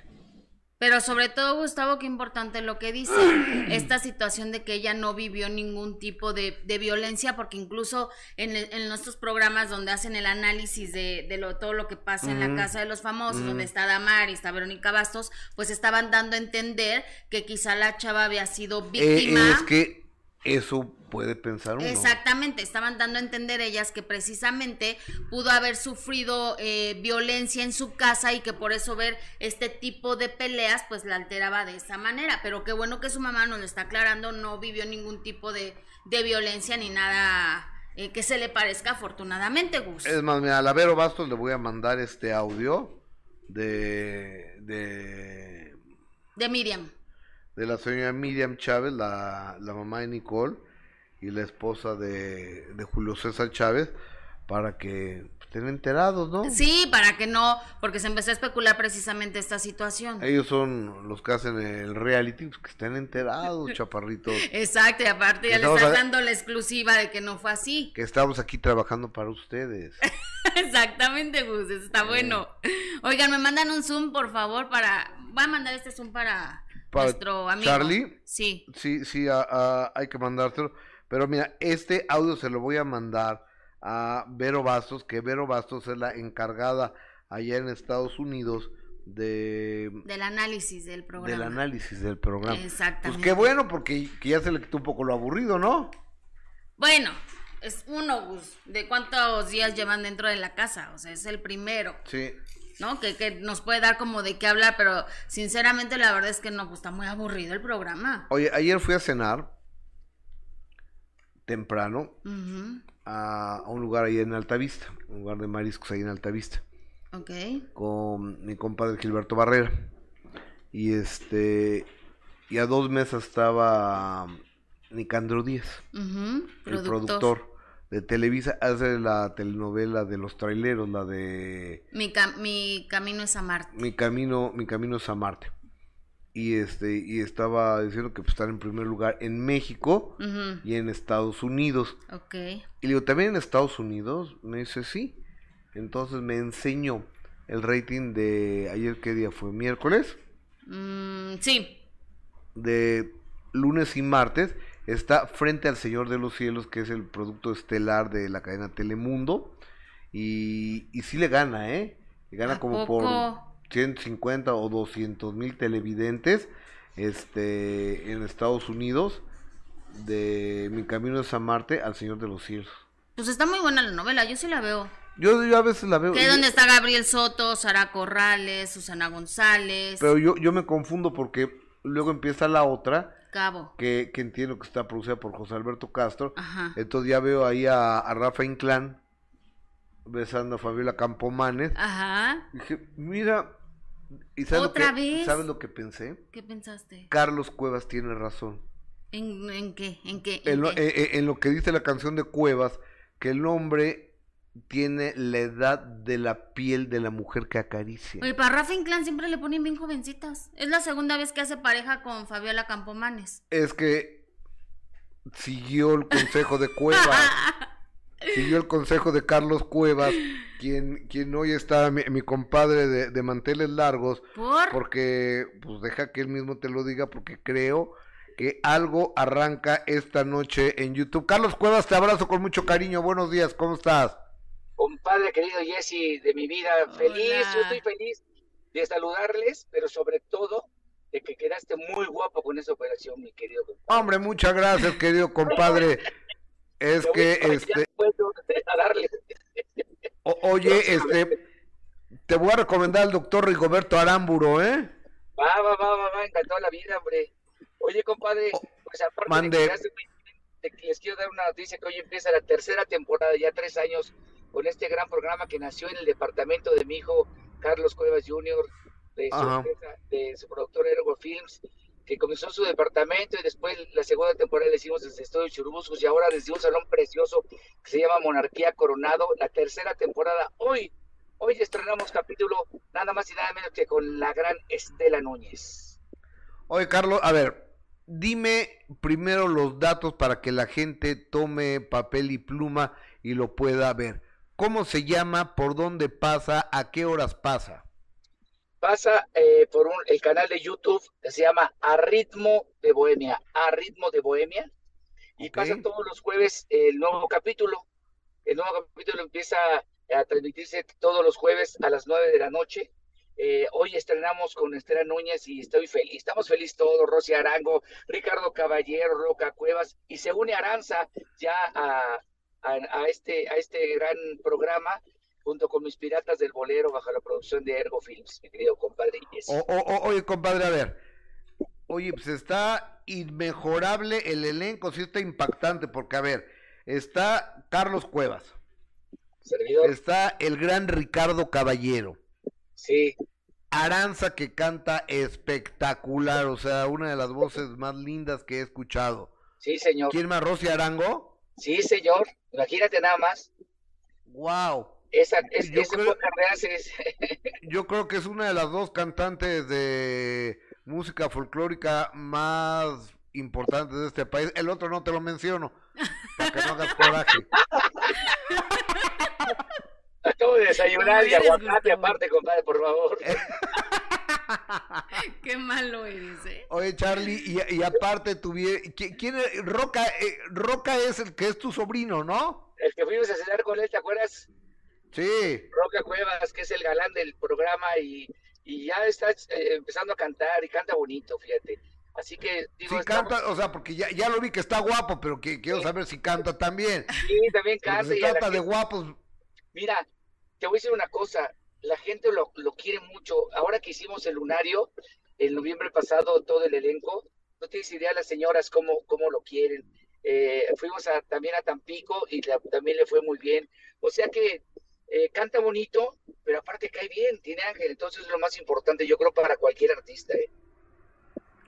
Pero sobre todo, Gustavo, qué importante lo que dice, esta situación de que ella no vivió ningún tipo de, de violencia, porque incluso en, el- en nuestros programas donde hacen el análisis de, de lo, todo lo que pasa en la casa de los famosos, donde está Damar y está Verónica Bastos, pues estaban dando a entender que quizá la chava había sido Eh, víctima. es que eso puede pensar uno. Exactamente, estaban dando a entender ellas que precisamente pudo haber sufrido eh, violencia en su casa y que por eso ver este tipo de peleas pues la alteraba de esa manera. Pero qué bueno que su mamá nos lo está aclarando, no vivió ningún tipo de, de violencia ni nada eh, que se le parezca afortunadamente, Gus. Es más, mira, a la Vero Bastos le voy a mandar este audio de, de, De Miriam. De la señora Miriam Chávez, la, la mamá de Nicole y la esposa de, de Julio César Chávez, para que estén enterados, ¿no? Sí, para que no, porque se empezó a especular precisamente esta situación. Ellos son los que hacen el reality, pues, que estén enterados, chaparritos. Exacto, y aparte ya le Estamos estás a- dando la exclusiva de que no fue así. Que estamos aquí trabajando para ustedes. Exactamente, Gus, está bueno. Oigan, me mandan un Zoom, por favor, para... Voy a mandar este Zoom para, Para nuestro amigo. Charlie. Sí. Sí, sí, a- a- hay que mandárselo. Pero mira, este audio se lo voy a mandar a Vero Bastos, que Vero Bastos es la encargada allá en Estados Unidos de Del análisis del programa. del análisis del programa. Exactamente. Pues qué bueno, porque que ya se le quitó un poco lo aburrido, ¿no? Bueno, es uno, Gus, de cuántos días llevan dentro de la casa. O sea, es el primero, Sí. ¿No? Que, que nos puede dar como de qué hablar, pero sinceramente la verdad es que no, pues está muy aburrido el programa. Oye, ayer fui a cenar temprano a, a un lugar ahí en Altavista, un lugar de mariscos ahí en Altavista. Ok. con mi compadre Gilberto Barrera. Y este y a dos mesas estaba Nicandro Díaz, el productor. productor de Televisa, hace la telenovela de los traileros, la de Mi, cam- mi camino es amarte. Mi camino, mi camino es a Marte. Y este, y estaba diciendo que pues, están en primer lugar en México y en Estados Unidos. Ok. Y le digo, ¿también en Estados Unidos? Me dice, sí. Entonces me enseñó el rating de ayer, ¿qué día fue? ¿Miércoles? Mm, sí. De lunes y martes. Está frente al Señor de los Cielos, que es el producto estelar de la cadena Telemundo. Y, y sí le gana, ¿eh? Le gana ¿A como poco? por 150 o 200 mil televidentes este, en Estados Unidos. De Mi Camino es a Marte al Señor de los Cielos. Pues está muy buena la novela, yo sí la veo. Yo, yo a veces la veo. Que es donde está Gabriel Soto, Sara Corrales, Susana González, Pero yo, yo me confundo porque luego empieza la otra, Cabo. que, que entiendo que está producida por José Alberto Castro. Ajá. Entonces ya veo ahí a, a Rafa Inclán besando a Fabiola Campomanes. Ajá. Dije, mira, ¿y sabes, ¿Otra lo que, vez? ¿sabes lo que pensé? ¿Qué pensaste? Carlos Cuevas tiene razón. ¿En, en qué? ¿En qué? En ¿En lo, qué? eh, eh, en lo que dice la canción de Cuevas, que el hombre tiene la edad de la piel de la mujer que acaricia. Oye, para Rafa Inclán siempre le ponen bien jovencitas. Es la segunda vez que hace pareja con Fabiola Campomanes. Es que siguió el consejo de Cuevas. siguió el consejo de Carlos Cuevas, quien, quien hoy está mi, mi compadre de, de manteles largos, ¿Por? porque pues deja que él mismo te lo diga, porque creo que algo arranca esta noche en YouTube. Carlos Cuevas, te abrazo con mucho cariño, buenos días, ¿cómo estás? Compadre querido Jesse de mi vida, feliz, yo estoy feliz de saludarles, pero sobre todo de que quedaste muy guapo con esa operación, mi querido compadre. Hombre, muchas gracias, querido compadre. Es que, este, Puedo a darle. o- oye, este, te voy a recomendar al doctor Rigoberto Aramburo, ¿eh? Va, va, va, va, va, encantó la vida, hombre. Oye, compadre, pues aparte mande. de que les quiero dar una noticia que hoy empieza la tercera temporada, ya tres años, con este gran programa que nació en el departamento de mi hijo Carlos Cuevas Jr., de su, empresa, de su productor Ergo Films, que comenzó su departamento y después la segunda temporada la hicimos desde Estudio Churubuscos y ahora desde un salón precioso que se llama Monarquía Coronado, la tercera temporada. Hoy, hoy estrenamos capítulo nada más y nada menos que con la gran Estela Núñez. Oye, Carlos, a ver, dime primero los datos para que la gente tome papel y pluma y lo pueda ver. ¿Cómo se llama? ¿Por dónde pasa? ¿A qué horas pasa? pasa eh, por un, el canal de YouTube que se llama A Ritmo de Bohemia, A Ritmo de Bohemia, y pasa todos los jueves el nuevo capítulo. El nuevo capítulo empieza a transmitirse todos los jueves a las nueve de la noche. Eh, hoy estrenamos con Estela Núñez y estoy feliz, estamos felices todos, Rosy Arango, Ricardo Caballero, Roca Cuevas, y se une Aranza ya a, a, este, a este gran programa junto con mis piratas del bolero bajo la producción de Ergo Films, mi querido compadre. oye, compadre, a ver. Oye, pues está inmejorable el elenco, sí está impactante, porque a ver, está Carlos Cuevas. Servidor. Está el gran Ricardo Caballero. Sí. Aranza que canta espectacular, o sea, una de las voces más lindas que he escuchado. Sí, señor. ¿Quién más, Rosy Arango? Sí, señor. Imagínate nada más. Wow. Esa, es, yo, creo, yo creo que es una de las dos cantantes de música folclórica más importantes de este país. El otro no te lo menciono, para que no hagas coraje. Acabo de desayunar y aguacate aparte, compadre, por favor. Qué malo eres, ¿eh? Oye, Charlie, y, y aparte tuviera... ¿Quién es? Roca, eh, Roca es el que es tu sobrino, ¿no? El que fuimos a cenar con él, ¿te acuerdas? Sí. Roca Cuevas, que es el galán del programa y, y ya está eh, empezando a cantar y canta bonito, fíjate. Así que digo, sí canta, o sea, porque ya, ya lo vi que está guapo, pero que quiero saber si canta también. Sí, también canta. Se trata de guapos. Mira, te voy a decir una cosa, la gente lo, lo quiere mucho. Ahora que hicimos el lunario, el noviembre pasado, todo el elenco, no tienes idea las señoras cómo, cómo lo quieren. Eh, fuimos a, también a Tampico y también le fue muy bien. O sea que eh, canta bonito, pero aparte cae bien, tiene ángel, entonces es lo más importante, yo creo, para cualquier artista. ¿eh?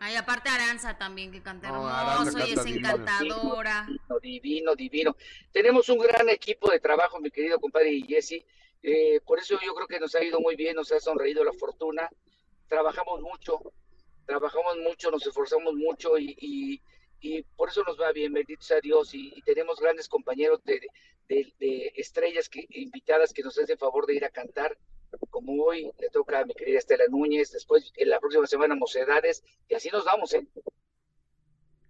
Ay, aparte Aranza también, que canta hermoso y es encantadora. Divino, divino, Tenemos un gran equipo de trabajo, mi querido compadre y Jesse. Eh, por eso yo creo que nos ha ido muy bien, nos ha sonreído la fortuna. Trabajamos mucho, trabajamos mucho, nos esforzamos mucho y, y por eso nos va bien, bendito sea Dios, y, tenemos grandes compañeros de, de, estrellas que, invitadas que nos hacen favor de ir a cantar, como hoy le toca a mi querida Estela Núñez, después en la próxima semana Mocedades, y así nos vamos, ¿eh?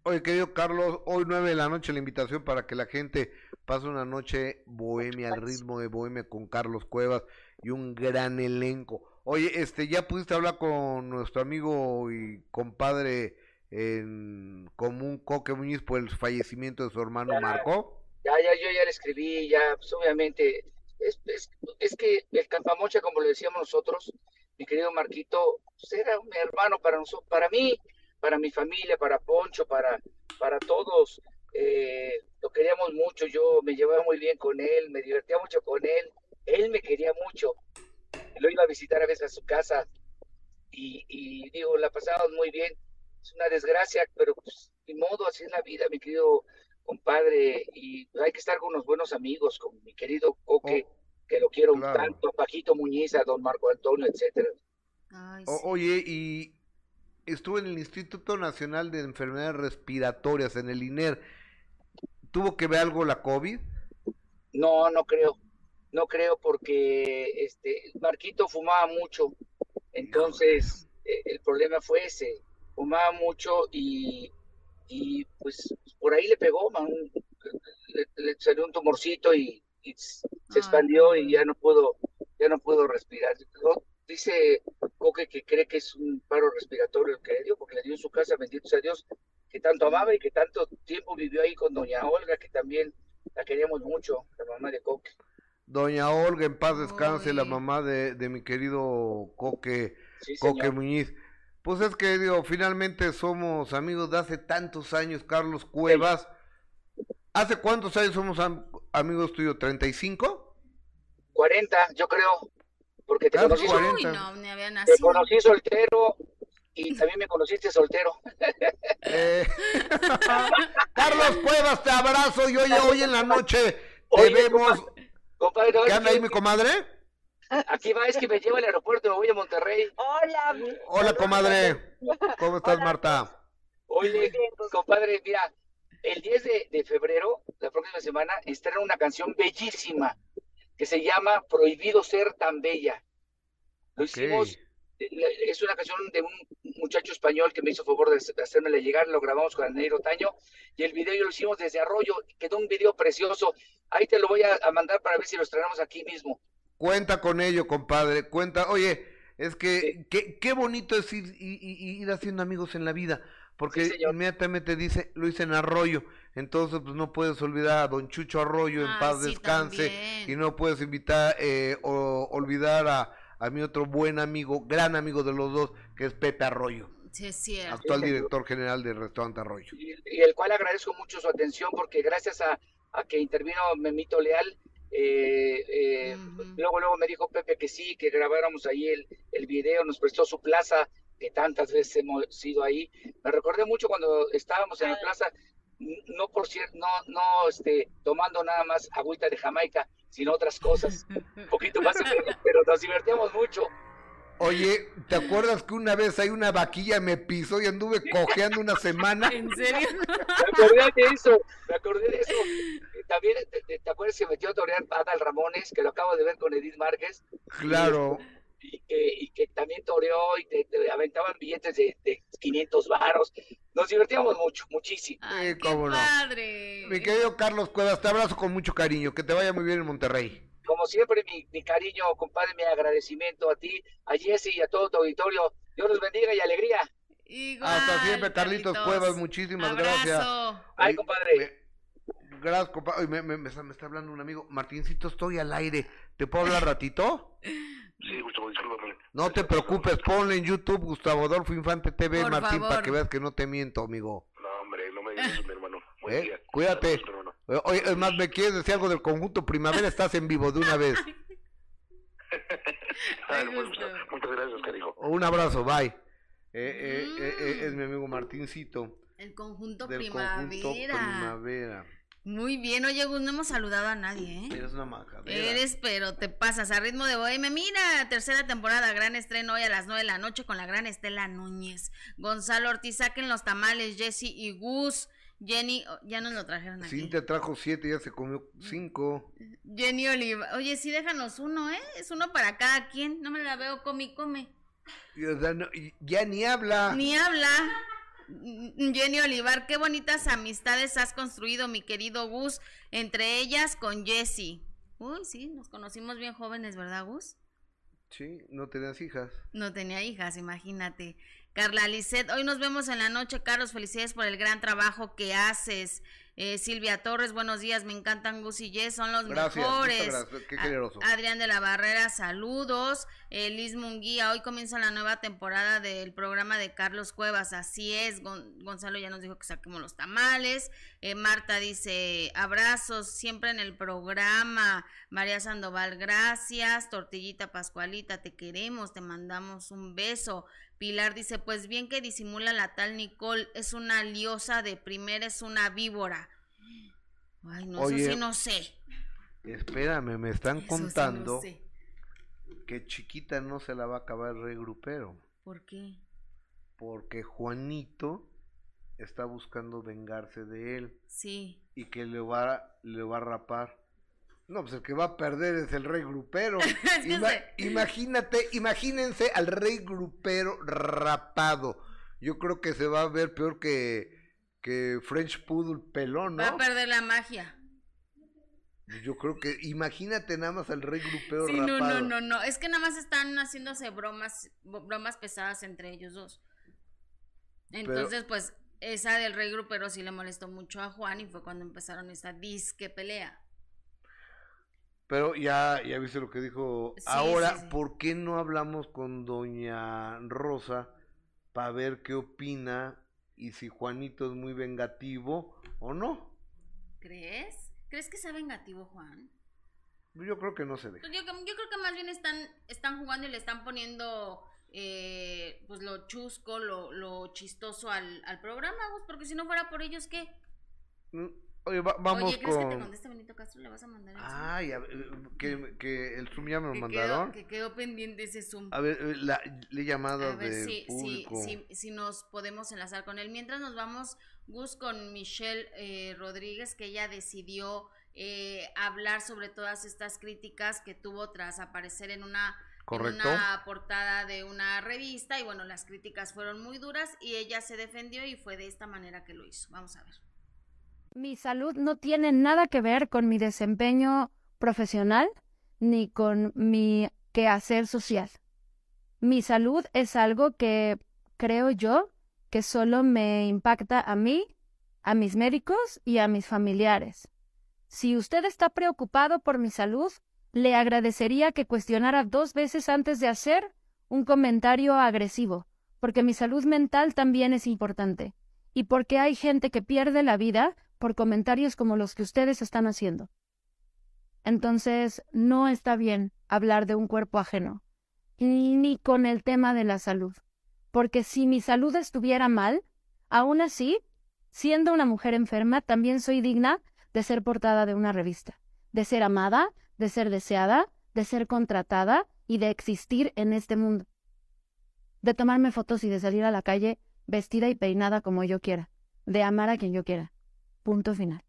Oye, querido Carlos, hoy nueve de la noche la invitación para que la gente pase una noche bohemia, al ritmo de bohemia con Carlos Cuevas y un gran elenco. Oye, este, ¿ya pudiste hablar con nuestro amigo y compadre en común Coque Muñiz por el fallecimiento de su hermano Marco? Ya, ya, yo ya le escribí, ya, pues obviamente, es, es, es que el Campamocha, como le decíamos nosotros, mi querido Marquito, pues era un hermano para nosotros, para mí, para mi familia, para Poncho, para, para todos. Eh, lo queríamos mucho, yo me llevaba muy bien con él, me divertía mucho con él, él me quería mucho, lo iba a visitar a veces a su casa y, y digo, la pasábamos muy bien es una desgracia, pero pues, ni modo, así es la vida, mi querido compadre, y hay que estar con unos buenos amigos, con mi querido Coque, oh, que lo quiero tanto, Pajito Muñiz, a don Marco Antonio, etcétera. Oye, y estuvo en el Instituto Nacional de Enfermedades Respiratorias, en el INER. ¿Tuvo que ver algo la COVID? No, no creo. No creo porque este Marquito fumaba mucho. Entonces, eh, el problema fue ese fumaba mucho y, y pues por ahí le pegó, le, salió un tumorcito y, se expandió y ya no pudo, ya no pudo respirar. Dice Coque que cree que es un paro respiratorio el que le dio, porque le dio en su casa, bendito sea Dios, que tanto amaba y que tanto tiempo vivió ahí con doña Olga, que también la queríamos mucho, la mamá de Coque. Doña Olga, en paz descanse, la mamá de, de mi querido Coque, Coque Muñiz. Pues es que digo, finalmente somos amigos de hace tantos años, Carlos Cuevas. ¿Hace cuántos años somos amigos tuyos? ¿35? 40, yo creo. Porque te conocí, 40. no, te conocí soltero y también me conociste soltero. Eh, Carlos Cuevas, te abrazo y hoy, hoy en la noche te vemos. Compadre, ¿Qué anda ahí mi comadre? Aquí va, es que me lleva al aeropuerto, me voy a Monterrey. Hola. Hola, comadre. ¿Cómo estás, Marta? Oye, compadre, mira, el 10 de, febrero, la próxima semana, estrena una canción bellísima que se llama Prohibido ser tan bella. Lo hicimos es una canción de un muchacho español que me hizo favor de, hacérmela llegar, lo grabamos con Negro Taño y el video lo hicimos desde Arroyo, quedó un video precioso. Ahí te lo voy a, mandar para ver si lo estrenamos aquí mismo. Cuenta con ello, compadre, cuenta. Oye, es que qué, bonito es ir, ir, haciendo amigos en la vida, porque inmediatamente dice, lo hice en Arroyo, entonces pues no puedes olvidar a Don Chucho Arroyo en paz descanse y no puedes invitar eh, o olvidar a a mi otro buen amigo, gran amigo de los dos, que es Pepe Arroyo. Sí, sí, actual director general del restaurante Arroyo. Y, el cual agradezco mucho su atención porque gracias a, que intervino Memito Leal, eh, eh, luego luego me dijo Pepe que sí, que grabáramos ahí el, el video, nos prestó su plaza, que tantas veces hemos ido ahí. Me recordé mucho cuando estábamos en la plaza, no por cierto, no, no este, tomando nada más agüita de Jamaica, sino otras cosas, un poquito más, pero nos divertíamos mucho. Oye, ¿te acuerdas que una vez hay una vaquilla me pisó y anduve cojeando una semana? ¿En serio? Me acordé de eso, me acordé de eso. También, ¿te, acuerdas que metió a torear Adal Ramones, que lo acabo de ver con Edith Márquez? Claro. Y, que, y que también toreó y te, aventaban billetes de, de 500 varos. Nos divertíamos mucho, muchísimo. Ay, qué padre. Mi querido Carlos Cuevas, te abrazo con mucho cariño. Que te vaya muy bien en Monterrey. Como siempre, mi, cariño, compadre, mi agradecimiento a ti, a Jesse y a todo tu auditorio. Dios los bendiga y alegría. Hasta siempre, Carlitos, Cuevas. Muchísimas gracias. Ay, compadre. gracias, compadre. Me, me está hablando un amigo. Martincito, estoy al aire. ¿Te puedo hablar ratito? Sí, Gustavo, discúlpame. No te preocupes, ponle en YouTube Gustavo Adolfo Infante TV, Martín, para que veas que no te miento, amigo. No, hombre, no me digas eso, mi hermano. ¿Eh? Cuídate. Oye, es más, ¿me quieres decir algo del conjunto Primavera? Estás en vivo de una vez. muchas gracias, cariño. Un abrazo, bye. Eh, eh, eh, es mi amigo Martincito. El conjunto del Conjunto primavera. Muy bien, oye, Gus, no hemos saludado a nadie, ¿eh? Eres una maja. Eres, pero te pasas a ritmo de bohemia. Mira, tercera temporada, gran estreno hoy a las nueve de la noche con la gran Estela Núñez. Gonzalo Ortiz, saquen los tamales, Jesse y Gus. Jenny, oh, ya nos lo trajeron aquí. Cintia trajo siete, ya se comió cinco. Jenny Oliva, oye, sí, déjanos uno, ¿eh? Es uno para cada quien. No me la veo, come y come. Ya ni habla. Ni habla. Jenny Olivar, qué bonitas amistades has construido, mi querido Gus, entre ellas con Jessie. Uy, sí, nos conocimos bien jóvenes, ¿verdad, Gus? Sí, no tenías hijas. No tenía hijas, imagínate. Carla Lisset, hoy nos vemos en la noche, Carlos, felicidades por el gran trabajo que haces. Eh, Silvia Torres, buenos días, me encantan Gus y Jess, son los mejores. Qué generoso. Adrián de la Barrera, saludos. Eh, Liz Munguía, hoy comienza la nueva temporada del programa de Carlos Cuevas, así es. Gonzalo ya nos dijo que saquemos los tamales. Eh, Marta dice, abrazos siempre en el programa. María Sandoval, gracias. Tortillita Pascualita, te queremos, te mandamos un beso. Pilar dice, pues bien que disimula la tal Nicole, es una liosa de primera, es una víbora. Ay, no sé si no sé. Espérame, me están contando que chiquita no se la va a acabar el rey grupero. ¿Por qué? Porque Juanito está buscando vengarse de él. Sí. Y que le va, le va a rapar. No, pues el que va a perder es el rey grupero. imagínate, imagínense al rey grupero rapado. Yo creo que se va a ver peor que, que French Poodle pelón, ¿no? Va a perder la magia. Yo creo que, imagínate nada más al rey grupero sí, No, no, no, no. Es que nada más están haciéndose bromas, bromas pesadas entre ellos dos. Entonces, pues, esa del rey grupero sí le molestó mucho a Juan y fue cuando empezaron esa disque pelea. Pero ya, ya viste lo que dijo. Ahora, ¿por qué no hablamos con doña Rosa para ver qué opina y si Juanito es muy vengativo o no? ¿Crees? ¿Crees que sea vengativo, Juan? Yo creo que no se deja. Yo, creo que más bien están, están jugando y le están poniendo eh, pues lo chusco, lo, lo chistoso al, al programa, porque si no fuera por ellos, ¿qué? Oye, vamos Oye, ¿crees que te conteste Benito Castro? ¿Le vas a mandar el Zoom? Ay, que, que el Zoom ya me lo mandaron. que quedó pendiente ese Zoom. A ver, la, le he llamado a ver si, si, si, si, nos podemos enlazar con él. Mientras nos vamos, Gus, con Michelle eh, Rodríguez, que ella decidió eh, hablar sobre todas estas críticas que tuvo tras aparecer en una Correcto. En una portada de una revista y bueno, las críticas fueron muy duras y ella se defendió y fue de esta manera que lo hizo. Vamos a ver. Mi salud no tiene nada que ver con mi desempeño profesional ni con mi quehacer social. Mi salud es algo que creo yo que solo me impacta a mí, a mis médicos y a mis familiares. Si usted está preocupado por mi salud, le agradecería que cuestionara dos veces antes de hacer un comentario agresivo, porque mi salud mental también es importante, y porque hay gente que pierde la vida por comentarios como los que ustedes están haciendo. Entonces, no está bien hablar de un cuerpo ajeno, ni con el tema de la salud, porque si mi salud estuviera mal, aún así, siendo una mujer enferma, también soy digna de ser portada de una revista, de ser amada, de ser deseada, de ser contratada y de existir en este mundo. De tomarme fotos y de salir a la calle vestida y peinada como yo quiera, de amar a quien yo quiera. Punto final.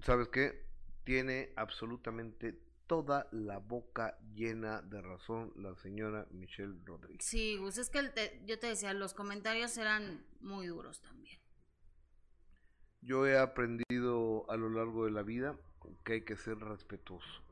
¿Sabes qué? Tiene absolutamente toda la boca llena de razón la señora Michelle Rodríguez. Sí, Gus, es que yo te decía, los comentarios eran muy duros también. Yo he aprendido a lo largo de la vida que hay que ser respetuoso.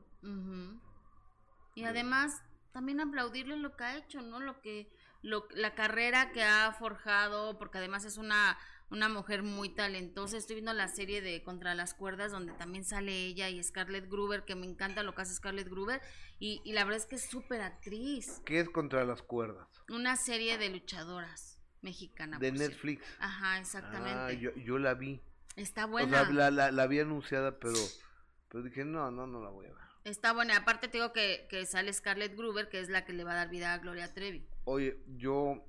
Y además, también aplaudirle lo que ha hecho, ¿no? Lo que, lo, la carrera que ha forjado, porque además es una, una mujer muy talentosa. Estoy viendo la serie de Contra las Cuerdas, donde también sale ella y Scarlett Gruber, que me encanta lo que hace Scarlett Gruber. Y, y la verdad es que es súper actriz. ¿Qué es Contra las Cuerdas? Una serie de luchadoras mexicana. De Netflix. Ajá, exactamente. Ah, yo, yo la vi. Está buena. la, la, la, había anunciada, pero pero dije, no, no, no la voy a ver. Está buena. Aparte te digo que, que sale Scarlett Gruber, que es la que le va a dar vida a Gloria Trevi. Oye, yo...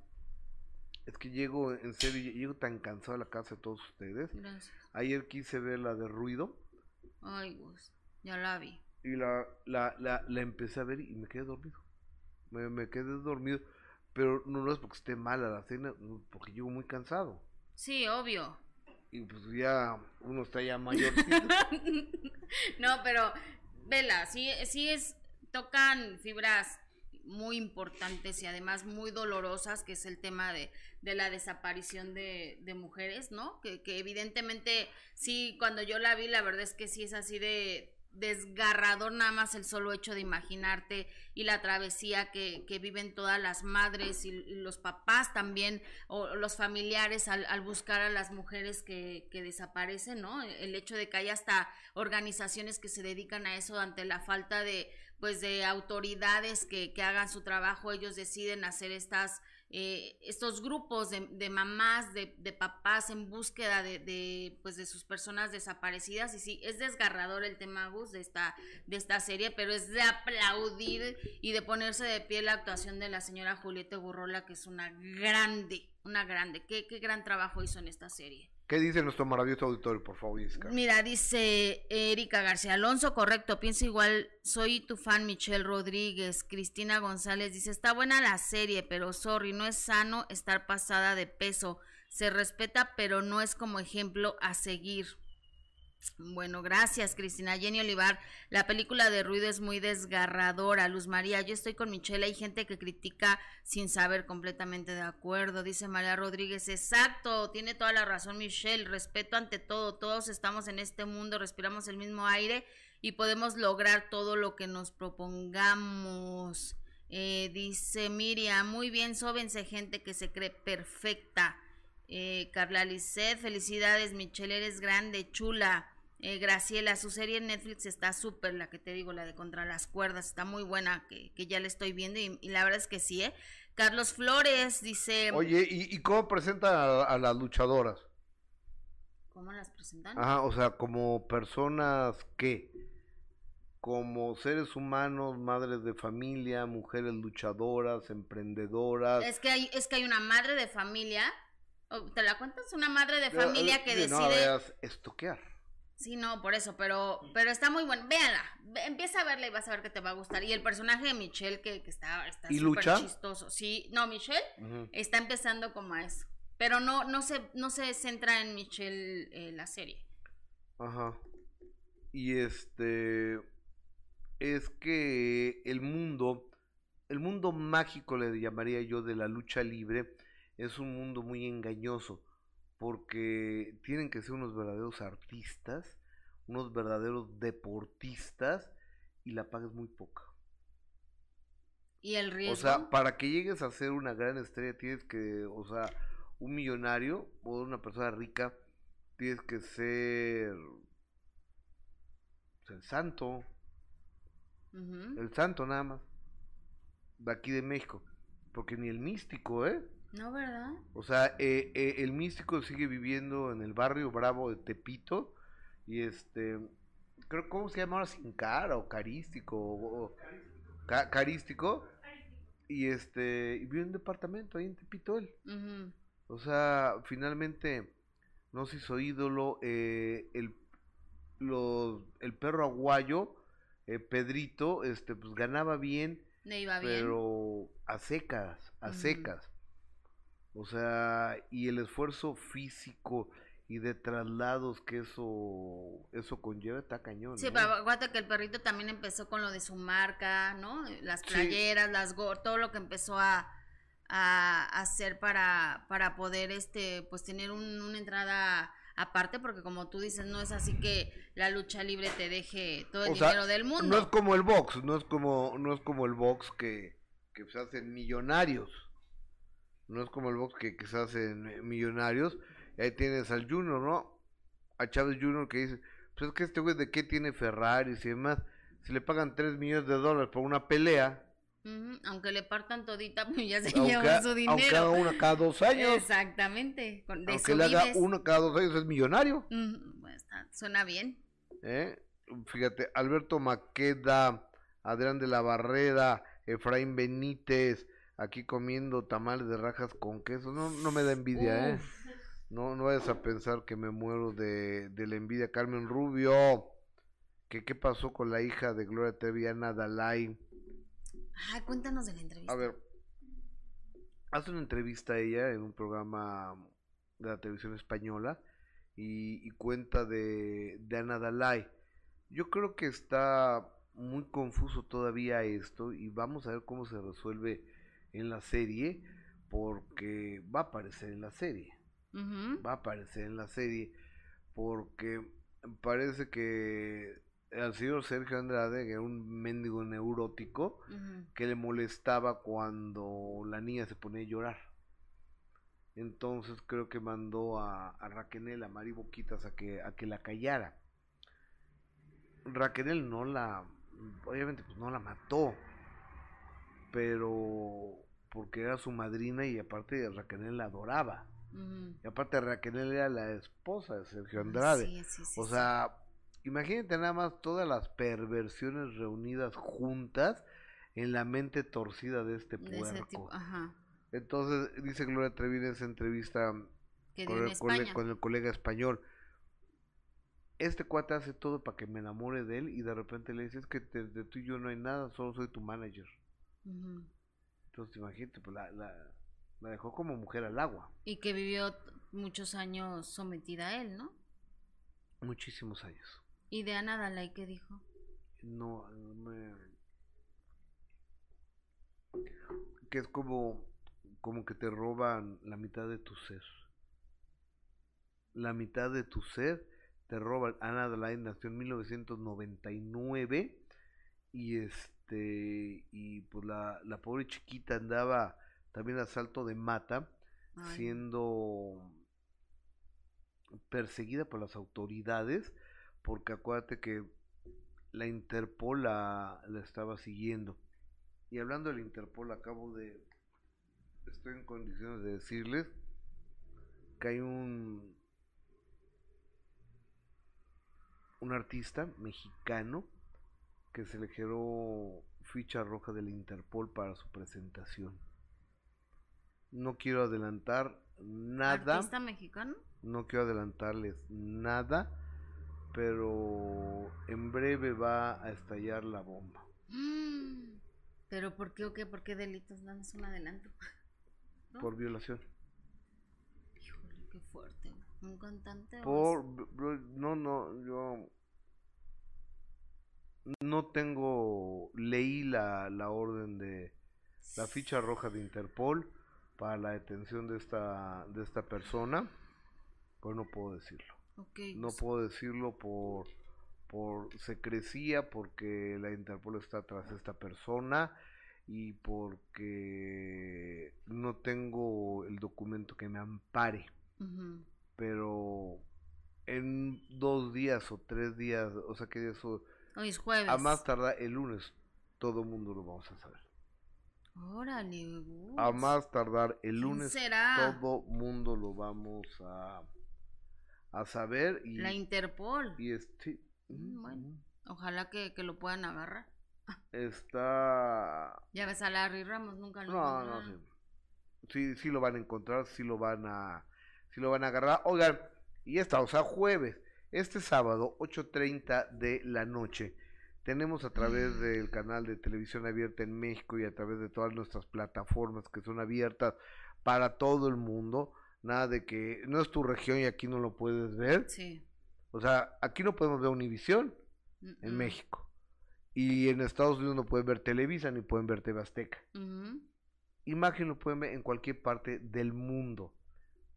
Es que llego, en serio, llego tan cansado a la casa de todos ustedes. Gracias. Ayer quise ver la de Ruido. Ay, Gus, ya la vi. Y la, la, la, la empecé a ver y me quedé dormido. Me, me quedé dormido. Pero no, no es porque esté mala la cena, porque llego muy cansado. Sí, obvio y pues ya uno está ya mayor. no, pero vela, sí, sí es, tocan fibras muy importantes y además muy dolorosas, que es el tema de, de la desaparición de, mujeres, ¿no? Que, que, evidentemente, sí, cuando yo la vi, la verdad es que sí es así de, desgarrador nada más el solo hecho de imaginarte y la travesía que, que viven todas las madres y, los papás también o los familiares al, al buscar a las mujeres que, que, desaparecen, ¿no? El hecho de que hay hasta organizaciones que se dedican a eso ante la falta de pues de autoridades que, que hagan su trabajo, ellos deciden hacer estas eh, estos grupos de, de mamás, de, de, papás en búsqueda de, de, pues de sus personas desaparecidas. Y sí, es desgarrador el tema, Gus, de esta, de esta serie, pero es de aplaudir y de ponerse de pie la actuación de la señora Julieta Gurrola, que es una grande, una grande. Qué, qué gran trabajo hizo en esta serie. ¿Qué dice nuestro maravilloso auditorio, por favor, Jessica? Mira, dice Erika García Alonso, correcto, pienso igual, soy tu fan Michelle Rodríguez. Cristina González dice, está buena la serie, pero sorry, no es sano estar pasada de peso. Se respeta, pero no es como ejemplo a seguir. Bueno, gracias, Cristina. Jenny Olivar, la película de ruido es muy desgarradora. Luz María, yo estoy con Michelle. Hay gente que critica sin saber completamente de acuerdo. Dice María Rodríguez, exacto, tiene toda la razón Michelle. Respeto ante todo. Todos estamos en este mundo, respiramos el mismo aire y podemos lograr todo lo que nos propongamos. Eh, dice Miriam, muy bien, sóbense gente que se cree perfecta. Eh, Carla Lisset, felicidades, Michelle, eres grande, chula. Eh, Graciela, su serie en Netflix está súper, la que te digo, la de Contra las Cuerdas, está muy buena, que, que ya la estoy viendo y, y, la verdad es que sí, ¿eh? Carlos Flores dice... Oye, ¿y, y cómo presenta a, a, las luchadoras? ¿Cómo las presentan? Ajá, o sea, como personas que, como seres humanos, madres de familia, mujeres luchadoras, emprendedoras. Es que hay, es que hay una madre de familia, ¿te la cuentas? Una madre de familia que decide... No, veas, estoquear. Sí, no, por eso, pero, pero está muy buena. Véanla, empieza a verla y vas a ver que te va a gustar. Y el personaje de Michelle, que, que está súper chistoso. Sí, no, Michelle uh -huh. está empezando como a eso. Pero no, no se, no se centra en Michelle eh, la serie. Ajá. Y este es que el mundo el mundo mágico, le llamaría yo, de la lucha libre, es un mundo muy engañoso, porque tienen que ser unos verdaderos artistas, unos verdaderos deportistas, y la paga es muy poca. ¿Y el riesgo? O sea, para que llegues a ser una gran estrella tienes que, o sea, un millonario o una persona rica, tienes que ser pues, el santo, el santo nada más, de aquí de México, porque ni el místico, ¿eh? No, ¿verdad? O sea, eh, eh, el místico sigue viviendo en el barrio bravo de Tepito y este, creo, ¿cómo se llama ahora? Sin cara o carístico o, o- ca- carístico y este, y vive en un departamento ahí en Tepito él. O sea, finalmente no se hizo ídolo. eh, el, los, el perro aguayo, eh, Pedrito, este, pues ganaba bien, Le iba bien. pero a secas, a secas. O sea, y el esfuerzo físico y de traslados que eso, eso conlleva está cañón. Sí, ¿no? pero acuérdate que el perrito también empezó con lo de su marca, ¿no? Las Sí. playeras, las go- todo lo que empezó a, a hacer para, para poder este pues tener un- una entrada aparte, porque como tú dices, no es así que la lucha libre te deje todo el O sea, dinero del mundo. No es como el box, no es como, no es como el box que, que se hacen millonarios. No es como el box que, que se hacen eh, millonarios. Y ahí tienes al Junior, ¿no? A Chávez Junior que dice, pues es que este güey de qué tiene Ferraris y demás. Si le pagan 3 millones de dólares por una pelea, Ujú, Aunque le partan todita, pues ya se aunque, llevan su aunque dinero. haga una cada dos años, Exactamente. Con, de aunque le haga uno cada dos años, es millonario. Ujú, bueno, está- suena bien. ¿eh? Fíjate, Alberto Maqueda, Adrián de la Barrera, Efraín Benítez, aquí comiendo tamales de rajas con queso. No, no me da envidia, ¿eh? No, no vayas a pensar que me muero de, de la envidia. Carmen Rubio, que qué pasó con la hija de Gloria Trevi, Ana Dalai. Ay, cuéntanos de la entrevista. A ver, hace una entrevista a ella en un programa de la televisión española y, y cuenta de, de Ana Dalai. Yo creo que está muy confuso todavía esto y vamos a ver cómo se resuelve en la serie porque va a aparecer en la serie. Va a aparecer en la serie porque parece que al señor Sergio Andrade, que era un mendigo neurótico, que le molestaba cuando la niña se ponía a llorar. Entonces creo que mandó a, a Raquel, a Mari Boquitas, a que, a que la callara. Raquel no la, obviamente pues no la mató, pero porque era su madrina y aparte Raquel la adoraba. Y aparte Raquel era la esposa de Sergio Andrade. sí, sí, sí, o sea, imagínate nada más todas las perversiones reunidas juntas en la mente torcida de este De puerco. tipo, ajá. Entonces, dice Gloria Trevi en esa entrevista con el, cole- con el colega español. Este cuate hace todo para que me enamore de él y de repente le dice, es que te- de tú y yo no hay nada, solo soy tu manager. Entonces, imagínate, pues la, la, la dejó como mujer al agua. Y que vivió muchos años sometida a él, ¿no? Muchísimos años. Y de Ana Dalai, ¿qué dijo? No, me... Que es como, como que te roban la mitad de tu ser. La mitad de tu ser te roban. Ana Adelaide nació en 1999 y este y pues la, la pobre chiquita andaba también a salto de mata Ay. siendo perseguida por las autoridades porque acuérdate que la Interpol la, la estaba siguiendo. Y hablando de la Interpol, acabo de. Estoy en condiciones de decirles que hay un. Un artista mexicano que se le generó ficha roja de la Interpol para su presentación. No quiero adelantar nada. ¿Artista mexicano? No quiero adelantarles nada, pero en breve va a estallar la bomba. ¿Pero por qué o qué? ¿Por qué delitos? Más un adelanto. ¿No? Por violación. Híjole, qué fuerte. Un cantante. Por no no yo no tengo leí la, la orden de la ficha roja de Interpol para la detención de esta, de esta persona, pues no puedo decirlo. No puedo decirlo por, por secrecía, porque la Interpol está tras esta persona y porque no tengo el documento que me ampare. Pero en dos días o tres días, o sea que eso... Hoy es jueves. A más tardar el lunes, todo el mundo lo vamos a saber. Órale. A más tardar el lunes, será? todo mundo lo vamos a, a saber. Y, La Interpol. Y este, bueno, ojalá que, que, lo puedan agarrar. Está. Ya ves a Larry Ramos, nunca lo No, no, sí. sí. Sí, lo van a encontrar, sí lo van a, sí lo van a agarrar. Oigan, y esta, o sea, jueves, este sábado, 8.30 de la noche, tenemos a través mm. del canal de televisión abierta en México y a través de todas nuestras plataformas que son abiertas para todo el mundo, nada de que no es tu región y aquí no lo puedes ver. Sí. O sea, aquí no podemos ver Univisión en México. Y en Estados Unidos no pueden ver Televisa ni pueden ver TV Azteca. Imagen lo pueden ver en cualquier parte del mundo.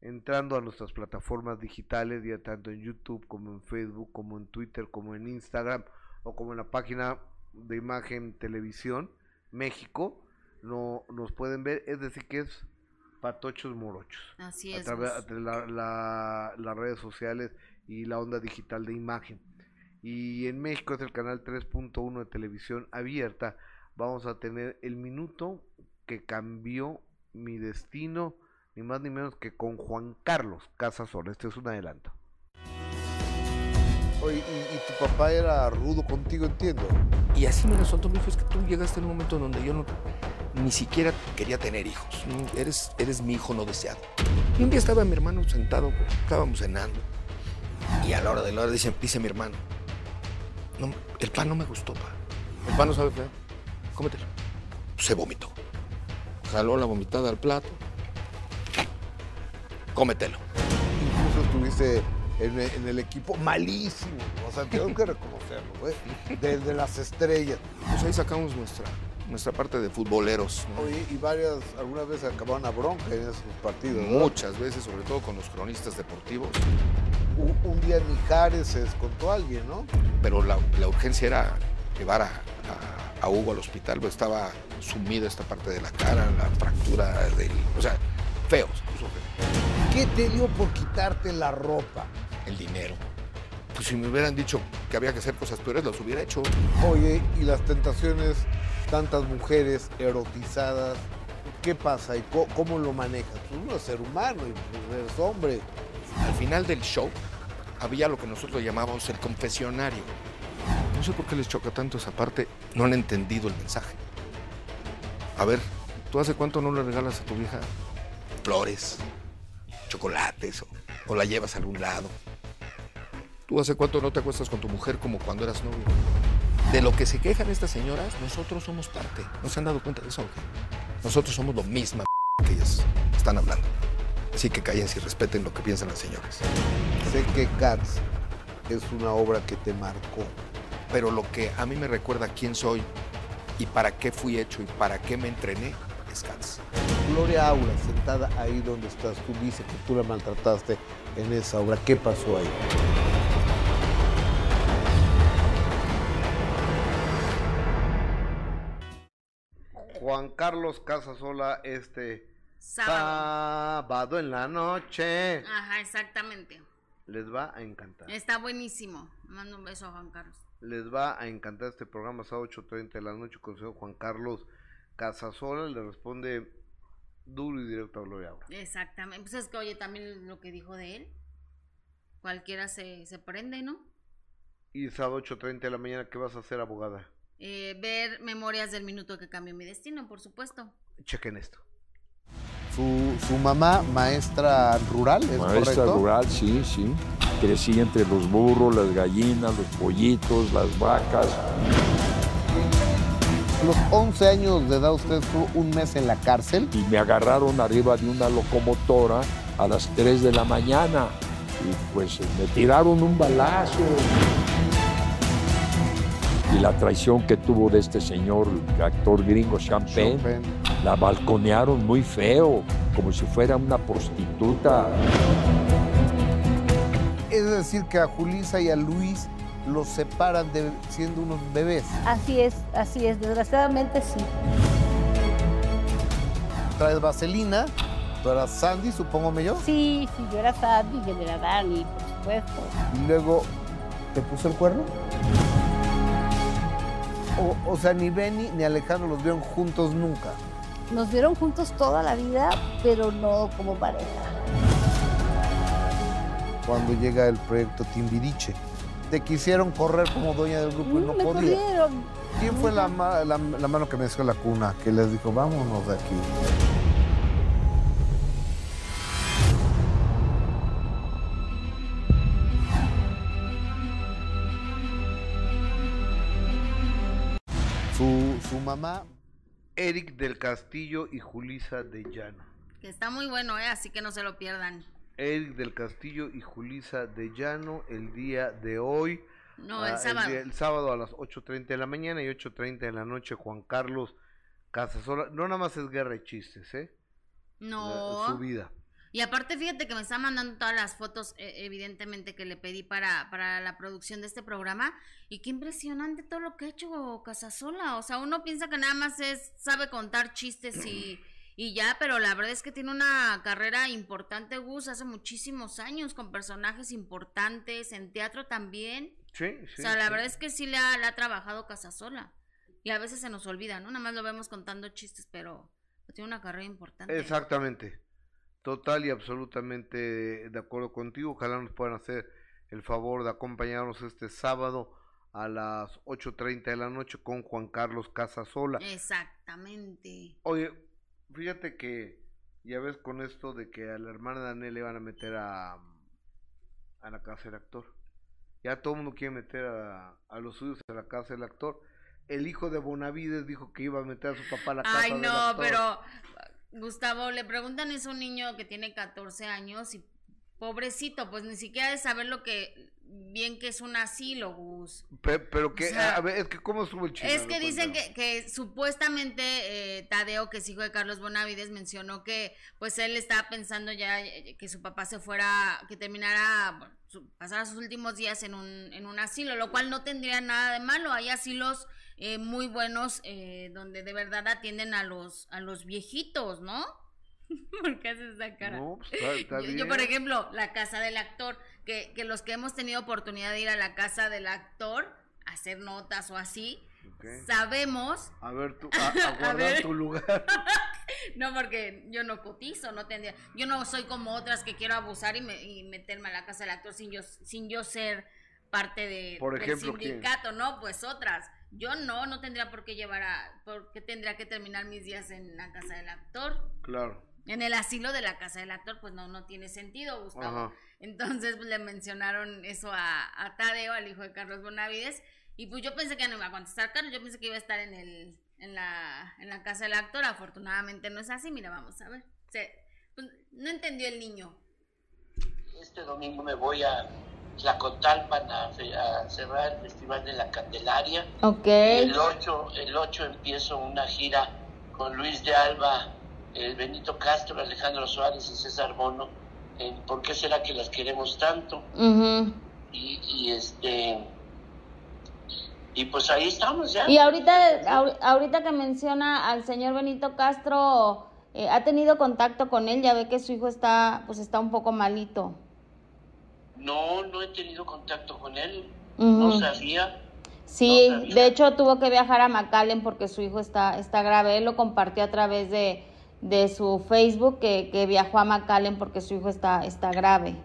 Entrando a nuestras plataformas digitales, ya tanto en YouTube como en Facebook, como en Twitter, como en Instagram o como en la página de imagen televisión México, no nos pueden ver. Es decir, que es patochos morochos. Así es. A través de las redes sociales y la onda digital de imagen. Y en México es el canal 3.1 de televisión abierta. Vamos a tener el minuto que cambió mi destino, ni más ni menos que con Juan Carlos Casasola. Este es un adelanto. Oye, y, tu papá era rudo contigo, entiendo. Y así me lo soltó, me dijo, es que tú llegaste en un momento donde yo no, ni siquiera quería tener hijos. Eres, eres mi hijo no deseado. Y un día estaba mi hermano sentado, estábamos cenando. Y a la hora de la hora dice, dice mi hermano, no, el pan no me gustó, pa. ¿El pan no sabe feo? Cómetelo. Se vomitó. Jaló la vomitada al plato. Cómetelo. Incluso estuviste en, el equipo malísimo. O sea, tengo que reconocerlo, güey. Desde las estrellas. Pues ahí sacamos nuestra, nuestra parte de futboleros. Oye, y varias, algunas veces acabaron a bronca en esos partidos. Muchas veces, sobre todo con los cronistas deportivos un, día en Mijares se descontó alguien, ¿no? Pero la, urgencia era llevar a, Hugo al hospital, pues estaba sumida esta parte de la cara, la fractura del. O sea, feo, ¿Qué te dio por quitarte la ropa? El dinero. Pues si me hubieran dicho que había que hacer cosas peores, las hubiera hecho. Oye, y las tentaciones, tantas mujeres erotizadas, ¿qué pasa y cómo, lo manejas? Pues uno es ser humano y eres hombre. Al final del show había lo que nosotros llamábamos el confesionario. No sé por qué les choca tanto esa parte, no han entendido el mensaje. A ver, ¿tú hace cuánto no le regalas a tu vieja flores, chocolates o, la llevas a algún lado? ¿Tú hace cuánto no te acuestas con tu mujer como cuando eras novio? De lo que se quejan estas señoras, nosotros somos parte. ¿No se han dado cuenta de eso? Nosotros somos lo mismo que ellas están hablando. Así que callen y respeten lo que piensan las señoras. Sé que Cats es una obra que te marcó. Pero lo que a mí me recuerda quién soy y para qué fui hecho y para qué me entrené es Cats. Gloria Aura, sentada ahí donde estás, tú dices que tú la maltrataste en esa obra. ¿Qué pasó ahí? Juan Carlos Casasola, este Sábado. en la noche. Ajá, exactamente. Les va a encantar. Está buenísimo. Mando un beso a Juan Carlos. Les va a encantar este programa, sábado 8.30 de la noche, con el señor Juan Carlos Casasola. Le responde duro y directo a Gloria Exactamente. Pues es que, oye, también lo que dijo de él. Cualquiera se, se prende, ¿no? Y sábado 8.30 de la mañana, ¿qué vas a hacer, abogada? Eh, ver memorias del minuto que cambió mi destino, por supuesto. Chequen esto. Su, mamá, maestra rural, ¿es maestra rural, sí, sí. Crecí entre los burros, las gallinas, los pollitos, las vacas. Los 11 años de edad usted estuvo un mes en la cárcel. Y me agarraron arriba de una locomotora a las 3 de la mañana. Y pues me tiraron un balazo. Y la traición que tuvo de este señor, actor gringo Champagne La balconearon muy feo, como si fuera una prostituta. Es decir, que a Julisa y a Luis los separan de siendo unos bebés. Así es, así es, desgraciadamente sí. Traes vaselina, tú eras Sandy, supongo yo. Sí, sí, yo era Sandy y él era Dani, por supuesto. Y luego, ¿te puso el cuerno? O, o sea, ni Benny ni Alejandro los vieron juntos nunca. Nos vieron juntos toda la vida, pero no como pareja. Cuando llega el proyecto Timbiriche. Te quisieron correr como dueña del grupo y no Mm, me podía. corrieron. ¿Quién fue la, ma- la- la mano que me dio la cuna? Que les dijo, vámonos de aquí. Su, su mamá, Eric del Castillo y Julisa de Llano. Que está muy bueno, ¿eh? Así que no se lo pierdan. Eric del Castillo y Julisa de Llano el día de hoy. No, el Ah, sábado. día- el sábado a las 8.30 de la mañana y 8.30 de la noche Juan Carlos Casasola. No nada más es guerra de chistes, ¿eh? No. La- su vida. Y aparte, fíjate que me está mandando todas las fotos, eh, evidentemente, que le pedí para, para la producción de este programa. Y qué impresionante todo lo que ha hecho Casasola. O sea, uno piensa que nada más es, sabe contar chistes y, y ya, pero la verdad es que tiene una carrera importante, Gus, hace muchísimos años, con personajes importantes, en teatro también. Sí, o sí, sea, la sí. verdad es que sí le ha, le ha trabajado Casasola. Y a veces se nos olvida, ¿no? Nada más lo vemos contando chistes, pero tiene una carrera importante. Exactamente. Total y absolutamente de acuerdo contigo. Ojalá nos puedan hacer el favor de acompañarnos este sábado a las 8.30 de la noche con Juan Carlos Casasola. Exactamente. Oye, fíjate que ya ves con esto de que a la hermana de Anel le van a meter a, a la casa del actor. Ya todo el mundo quiere meter a, a los suyos a la casa del actor. El hijo de Bonavides dijo que iba a meter a su papá a la casa Ay, del no, actor. pero Gustavo, le preguntan eso a un niño que tiene 14 años y pobrecito, pues ni siquiera de saber lo que bien que es un asilo, Gus. Pe- pero que, O sea, a ver, es que cómo estuvo el chisme. Es que dicen que, que supuestamente eh, Tadeo, que es hijo de Carlos Bonavides, mencionó que pues él estaba pensando ya eh, que su papá se fuera, que terminara, bueno, su- pasara sus últimos días en un, en un asilo, lo cual no tendría nada de malo. Hay asilos eh, muy buenos eh, donde de verdad atienden a los, a los viejitos, ¿no? ¿Por qué haces esa cara? No, pues, está- está yo, yo, por bien. ejemplo, la casa del actor, que, que los que hemos tenido oportunidad de ir a la casa del actor, a hacer notas o así, sabemos, A ver, a, a guardar ver. tu lugar. no porque yo no cotizo, no tendría, yo no soy como otras que quiero abusar y, me- y meterme a la casa del actor sin yo, sin yo ser parte de, Por del ejemplo, ¿quién? sindicato, ¿no? Pues otras. Yo no, no tendría por qué llevar a, por qué tendría que terminar mis días en la casa del actor. Claro. En el asilo de la casa del actor, pues no, no tiene sentido, Gustavo. Ajá. Entonces pues, le mencionaron eso a, a Tadeo, al hijo de Carlos Bonavides, y pues yo pensé que no iba a contestar Carlos, yo pensé que iba a estar en el, en la, en la casa del actor, afortunadamente no es así, mira, vamos a ver. Se- pues, no entendió el niño. Este domingo me voy a Tlacotalpan a, a cerrar el Festival de la Candelaria. Ok. El 8, el 8 empiezo una gira con Luis de Alba, el Benito Castro, Alejandro Suárez y César Bono ¿Por qué será que las queremos tanto? Y, y este y pues ahí estamos ya. Y ahorita, ahor- ahorita que menciona al señor Benito Castro, eh, ¿ha tenido contacto con él? Ya ve que su hijo está, pues está un poco malito. No, no he tenido contacto con él. No sabía. Sí, de hecho tuvo que viajar a McAllen porque su hijo está, está grave. Él lo compartió a través de, de su Facebook que, que viajó a McAllen porque su hijo está, está grave.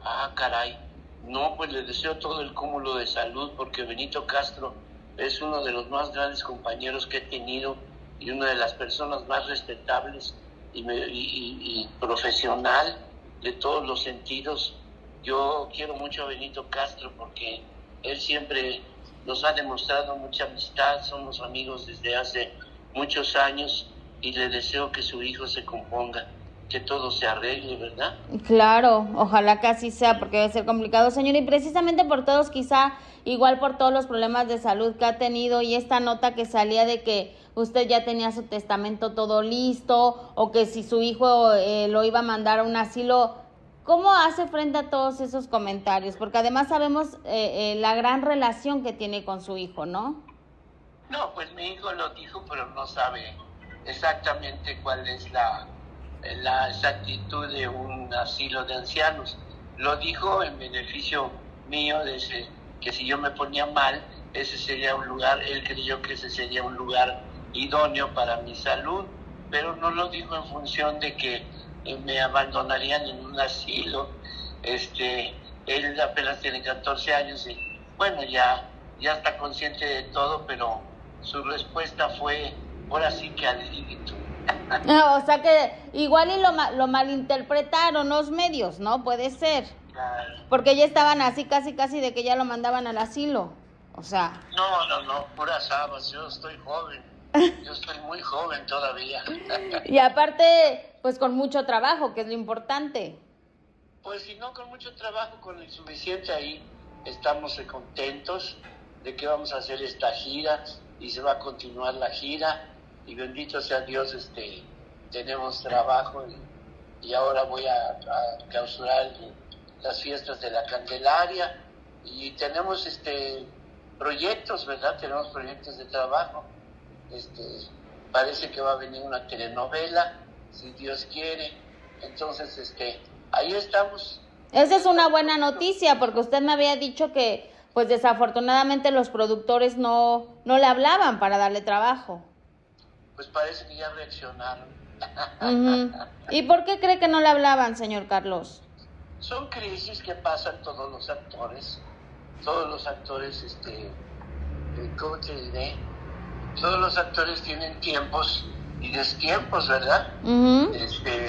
Ah, caray. No, pues le deseo todo el cúmulo de salud porque Benito Castro es uno de los más grandes compañeros que he tenido y una de las personas más respetables y- y profesional de todos los sentidos. Yo quiero mucho a Benito Castro porque él siempre nos ha demostrado mucha amistad, somos amigos desde hace muchos años y le deseo que su hijo se componga, que todo se arregle, ¿verdad? Claro, ojalá que así sea, porque debe ser complicado, señor. Y precisamente por todos, quizá igual por todos los problemas de salud que ha tenido y esta nota que salía de que usted ya tenía su testamento todo listo o que si su hijo eh, lo iba a mandar a un asilo. ¿Cómo hace frente a todos esos comentarios? Porque además sabemos eh, eh, la gran relación que tiene con su hijo, ¿no? No, pues mi hijo lo dijo, pero no sabe exactamente cuál es la, exactitud de un asilo de ancianos. Lo dijo en beneficio mío, de ese, que si yo me ponía mal, ese sería un lugar, él creyó que ese sería un lugar idóneo para mi salud, pero no lo dijo en función de que me abandonarían en un asilo. Este, él apenas tiene 14 años y bueno, ya, ya está consciente de todo, pero su respuesta fue, ahora sí que al límite. o sea que igual y lo, lo malinterpretaron los medios, ¿no? Puede ser. Porque ya estaban así, casi, casi de que ya lo mandaban al asilo. O sea. No, no, no, puras habas. Yo estoy joven. Yo estoy muy joven todavía. y aparte, pues con mucho trabajo, que es lo importante. Pues si no, con mucho trabajo, con el suficiente ahí, estamos contentos de que vamos a hacer esta gira y se va a continuar la gira y bendito sea Dios, este, tenemos trabajo y, ahora voy a, a, clausurar las fiestas de la Candelaria y tenemos este proyectos, ¿verdad? Tenemos proyectos de trabajo. Este, parece que va a venir una telenovela, si Dios quiere. Entonces, este, ahí estamos. Esa es una buena noticia, porque usted me había dicho que, pues desafortunadamente los productores no, no le hablaban para darle trabajo. Pues parece que ya reaccionaron. ¿Y por qué cree que no le hablaban, señor Carlos? Son crisis que pasan todos los actores. Todos los actores, este, ¿cómo te diré? todos los actores tienen tiempos y destiempos, ¿verdad? este,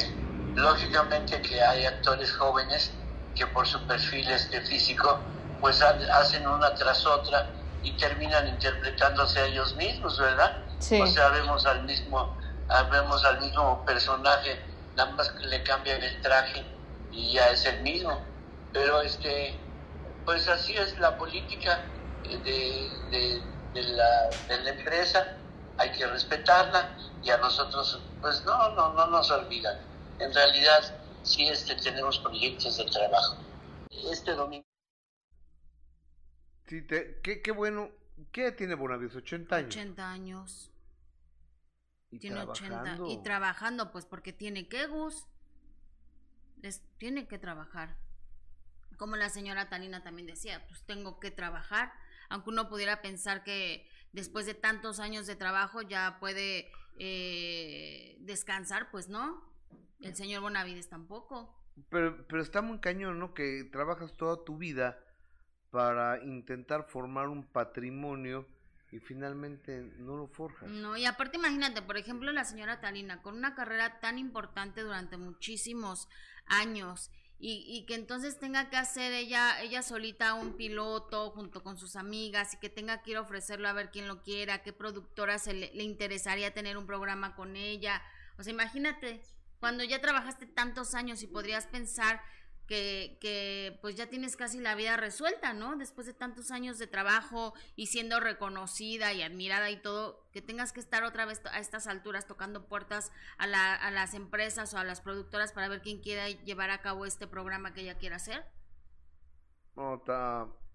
lógicamente que hay actores jóvenes que por su perfil este físico pues hacen una tras otra y terminan interpretándose a ellos mismos, ¿verdad? O sea, vemos al mismo vemos al mismo personaje, nada más que le cambian el traje y ya es el mismo. Pero este pues así es la política de de la, de la empresa, hay que respetarla y a nosotros, pues no, no, no nos olvidan. En realidad, sí este, tenemos proyectos de trabajo. Este domingo. Sí, te, qué, qué bueno. ¿Qué tiene Bonavides? 80 años. 80 años. Y tiene trabajando. 80. Y trabajando, pues porque tiene que, Gus. Les, tiene que trabajar. Como la señora Talina también decía, pues tengo que trabajar aunque uno pudiera pensar que después de tantos años de trabajo ya puede eh, descansar, pues no. El señor Bonavides tampoco. Pero, pero está muy cañón, ¿no? Que trabajas toda tu vida para intentar formar un patrimonio y finalmente no lo forjas. No, y aparte imagínate, por ejemplo, la señora Talina, con una carrera tan importante durante muchísimos años y, que entonces tenga que hacer ella, ella solita un piloto junto con sus amigas y que tenga que ir a ofrecerlo a ver quién lo quiera, qué productora se le, le interesaría tener un programa con ella. O sea, imagínate, cuando ya trabajaste tantos años y podrías pensar que, que pues ya tienes casi la vida resuelta, ¿no? Después de tantos años de trabajo y siendo reconocida y admirada y todo, que tengas que estar otra vez a estas alturas tocando puertas a, la, a las empresas o a las productoras para ver quién quiere llevar a cabo este programa que ella quiera hacer. No,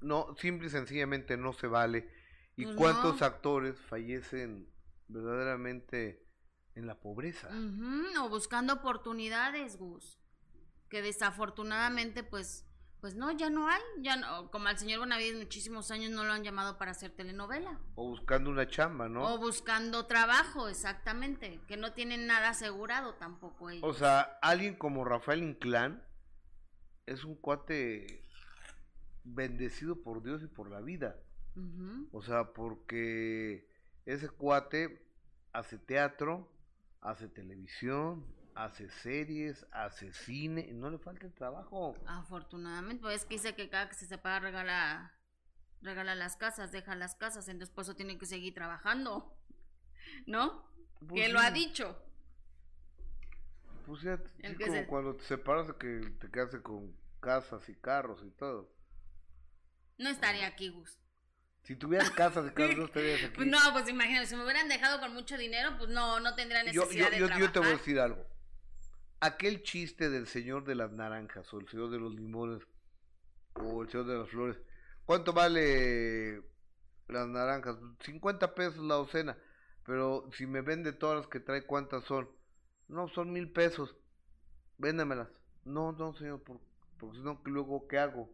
no, simple y sencillamente no se vale. ¿Y pues cuántos actores fallecen verdaderamente en la pobreza? o buscando oportunidades, Gus que desafortunadamente pues pues no, ya no hay, ya no, como al señor Bonavides muchísimos años no lo han llamado para hacer telenovela. O buscando una chamba, ¿no? O buscando trabajo, exactamente, que no tienen nada asegurado tampoco ellos. O sea, alguien como Rafael Inclán es un cuate bendecido por Dios y por la vida. O sea, porque ese cuate hace teatro, hace televisión, hace series, hace cine, y no le falta el trabajo. Afortunadamente, pues es que dice que cada que se separa regala, regala las casas, deja las casas, entonces por eso tiene que seguir trabajando, ¿no? Pues que lo ha dicho. Pues ya, como cuando te separas que te quedas con casas y carros y todo. No estaría aquí, Gus. Si tuvieras casa de cada no estarías aquí. Pues no, pues imagínate, si me hubieran dejado con mucho dinero, pues no, no tendría yo, necesidad yo, de yo, trabajar. yo te voy a decir algo. Aquel chiste del señor de las naranjas o el señor de los limones o el señor de las flores. ¿Cuánto vale las naranjas? 50 pesos la docena. Pero si me vende todas las que trae, ¿cuántas son? No, son mil pesos. Véndamelas. No, no, señor, por- porque si no, luego, ¿qué hago?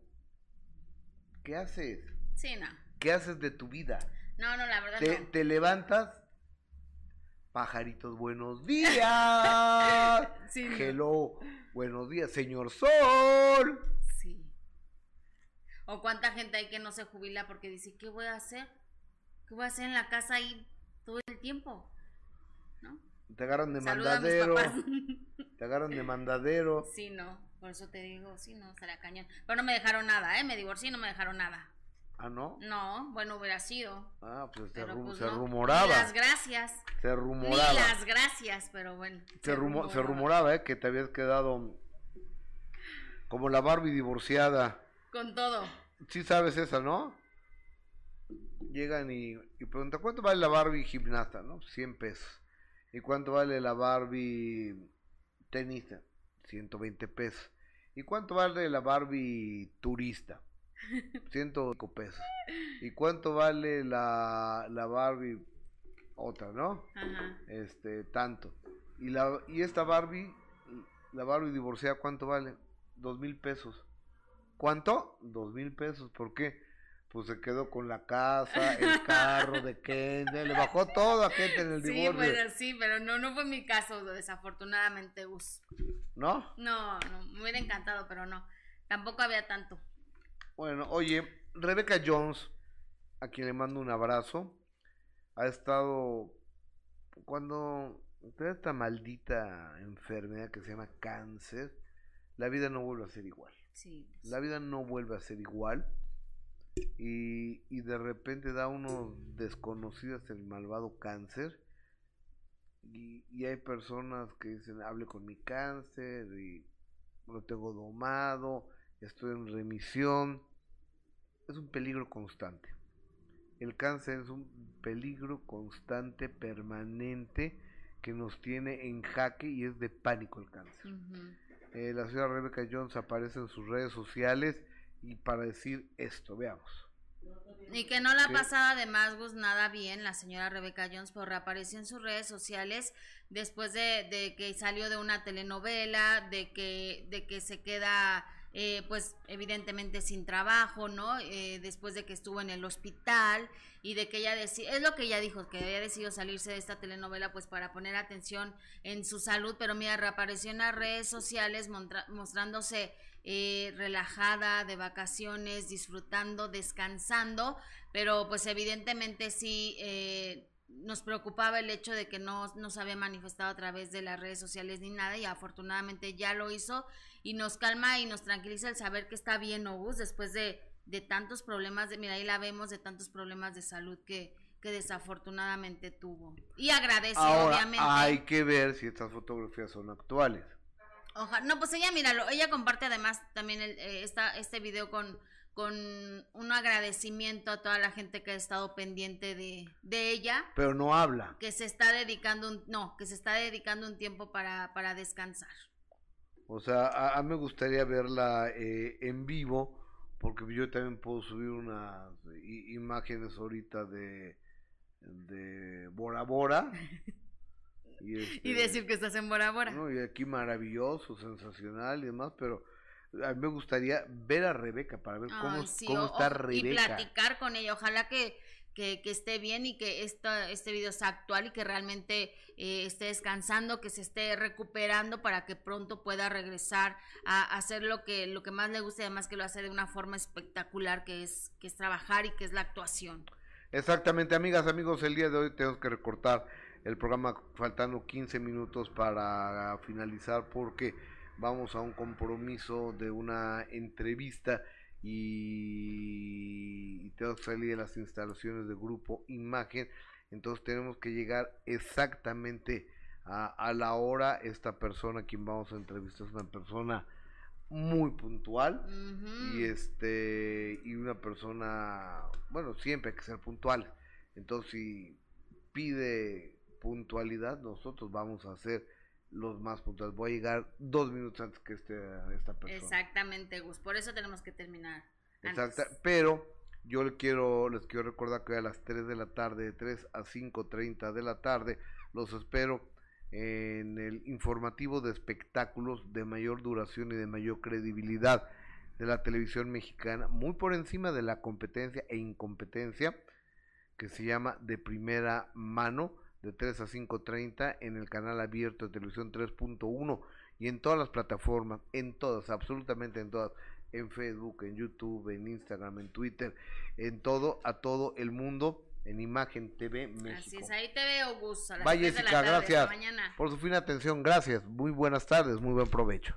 ¿Qué haces? Sí, no. ¿Qué haces de tu vida? No, no, la verdad Te, no. te levantas, pajaritos, buenos días. Sí. Hello, buenos días, señor Sol. Sí. O cuánta gente hay que no se jubila porque dice, ¿qué voy a hacer? ¿Qué voy a hacer en la casa ahí todo el tiempo? ¿No? Te agarran de Saluda mandadero. Te agarran de mandadero. Sí, no. Por eso te digo, sí, no, estaría cañón. Pero no me dejaron nada, ¿eh? Me divorcié y no me dejaron nada. Ah, ¿no? No, bueno, hubiera sido. Ah, pues se, rum- pues se no. rumoraba. Ni las gracias. Se Ni rumoraba. las gracias, pero bueno. Se, rumo- se rumoraba, ¿eh? Que te habías quedado como la Barbie divorciada. Con todo. Sí sabes esa, ¿no? Llegan y, y preguntan, ¿cuánto vale la Barbie gimnasta? ¿No? 100 pesos. ¿Y cuánto vale la Barbie tenista? 120 pesos. ¿Y cuánto vale la Barbie turista? 105 pesos. ¿Y cuánto vale la, la Barbie otra, no? Ajá. Este, tanto. Y la y esta Barbie, la Barbie divorciada, ¿cuánto vale? Dos mil pesos. ¿Cuánto? Dos mil pesos. ¿Por qué? Pues se quedó con la casa, el carro de Ken, le bajó todo a en el Sí, divorcio. pero sí, pero no, no fue mi caso, desafortunadamente, Gus. ¿No? No, no, me hubiera encantado, pero no. Tampoco había tanto. Bueno, oye, Rebecca Jones, a quien le mando un abrazo, ha estado cuando te esta maldita enfermedad que se llama cáncer, la vida no vuelve a ser igual. Sí. La vida no vuelve a ser igual. Y, y de repente da unos desconocidos el malvado cáncer. Y, y hay personas que dicen, hable con mi cáncer y lo tengo domado, estoy en remisión. Es un peligro constante. El cáncer es un peligro constante, permanente, que nos tiene en jaque y es de pánico el cáncer. Eh, la señora Rebecca Jones aparece en sus redes sociales y para decir esto, veamos. Y que no la ha ¿Qué? pasado además Gus nada bien la señora Rebeca Jones, pero reapareció en sus redes sociales después de, de que salió de una telenovela, de que, de que se queda eh, pues evidentemente sin trabajo, ¿no? Eh, después de que estuvo en el hospital y de que ella decía, es lo que ella dijo, que había decidido salirse de esta telenovela pues para poner atención en su salud, pero mira, reapareció en las redes sociales mostrándose eh, relajada, de vacaciones, disfrutando, descansando, pero pues evidentemente sí eh, nos preocupaba el hecho de que no, no se había manifestado a través de las redes sociales ni nada y afortunadamente ya lo hizo y nos calma y nos tranquiliza el saber que está bien Obus después de, de tantos problemas, de, mira ahí la vemos, de tantos problemas de salud que, que desafortunadamente tuvo. Y agradece, Ahora obviamente. hay que ver si estas fotografías son actuales. Ojalá, no, pues ella, míralo, ella comparte además también el, eh, esta, este video con, con un agradecimiento a toda la gente que ha estado pendiente de, de ella, Pero no habla. que se está dedicando un, no, que se está dedicando un tiempo para, para descansar. O sea, a, a mí me gustaría verla eh, en vivo, porque yo también puedo subir unas i- imágenes ahorita de, de Bora Bora. Y, este, Y decir que estás en Bora Bora. ¿no? Y aquí maravilloso, sensacional y demás, pero a mí me gustaría ver a Rebeca para ver cómo, Ay, sí, cómo o- está o- Y Rebeca. platicar con ella. Ojalá que, que, que esté bien y que esta, este video sea actual y que realmente eh, esté descansando, que se esté recuperando para que pronto pueda regresar a, hacer lo que, lo que más le gusta y además que lo hace de una forma espectacular, que es, que es trabajar y que es la actuación. Exactamente, amigas, amigos, el día de hoy tenemos que recortar el programa faltando 15 minutos para finalizar porque vamos a un compromiso de una entrevista y, tenemos que salir de las instalaciones del grupo Imagen, entonces tenemos que llegar exactamente a, a la hora. Esta persona a quien vamos a entrevistar es una persona muy puntual y este y una persona, bueno, siempre hay que ser puntual. Entonces, si pide puntualidad, nosotros vamos a ser los más puntuales. Voy a llegar dos minutos antes que este, esta persona. Exactamente, Gus. Por eso tenemos que terminar. Exacta, pero yo le quiero, les quiero recordar que hoy a las 3 de la tarde, de 3 a 5.30 de la tarde, los espero en el informativo de espectáculos de mayor duración y de mayor credibilidad de la televisión mexicana, muy por encima de la competencia e incompetencia, que se llama De Primera Mano, de 3 a 5.30 en el canal abierto de televisión 3.1 y en todas las plataformas, en todas, absolutamente en todas, en Facebook, en YouTube, en Instagram, en Twitter, en todo, a todo el mundo, en Imagen TV Así México. es, ahí te veo, Gus. A las Vaya 3 de la tarde, gracias mañana. por su fina atención, gracias, muy buenas tardes, muy buen provecho.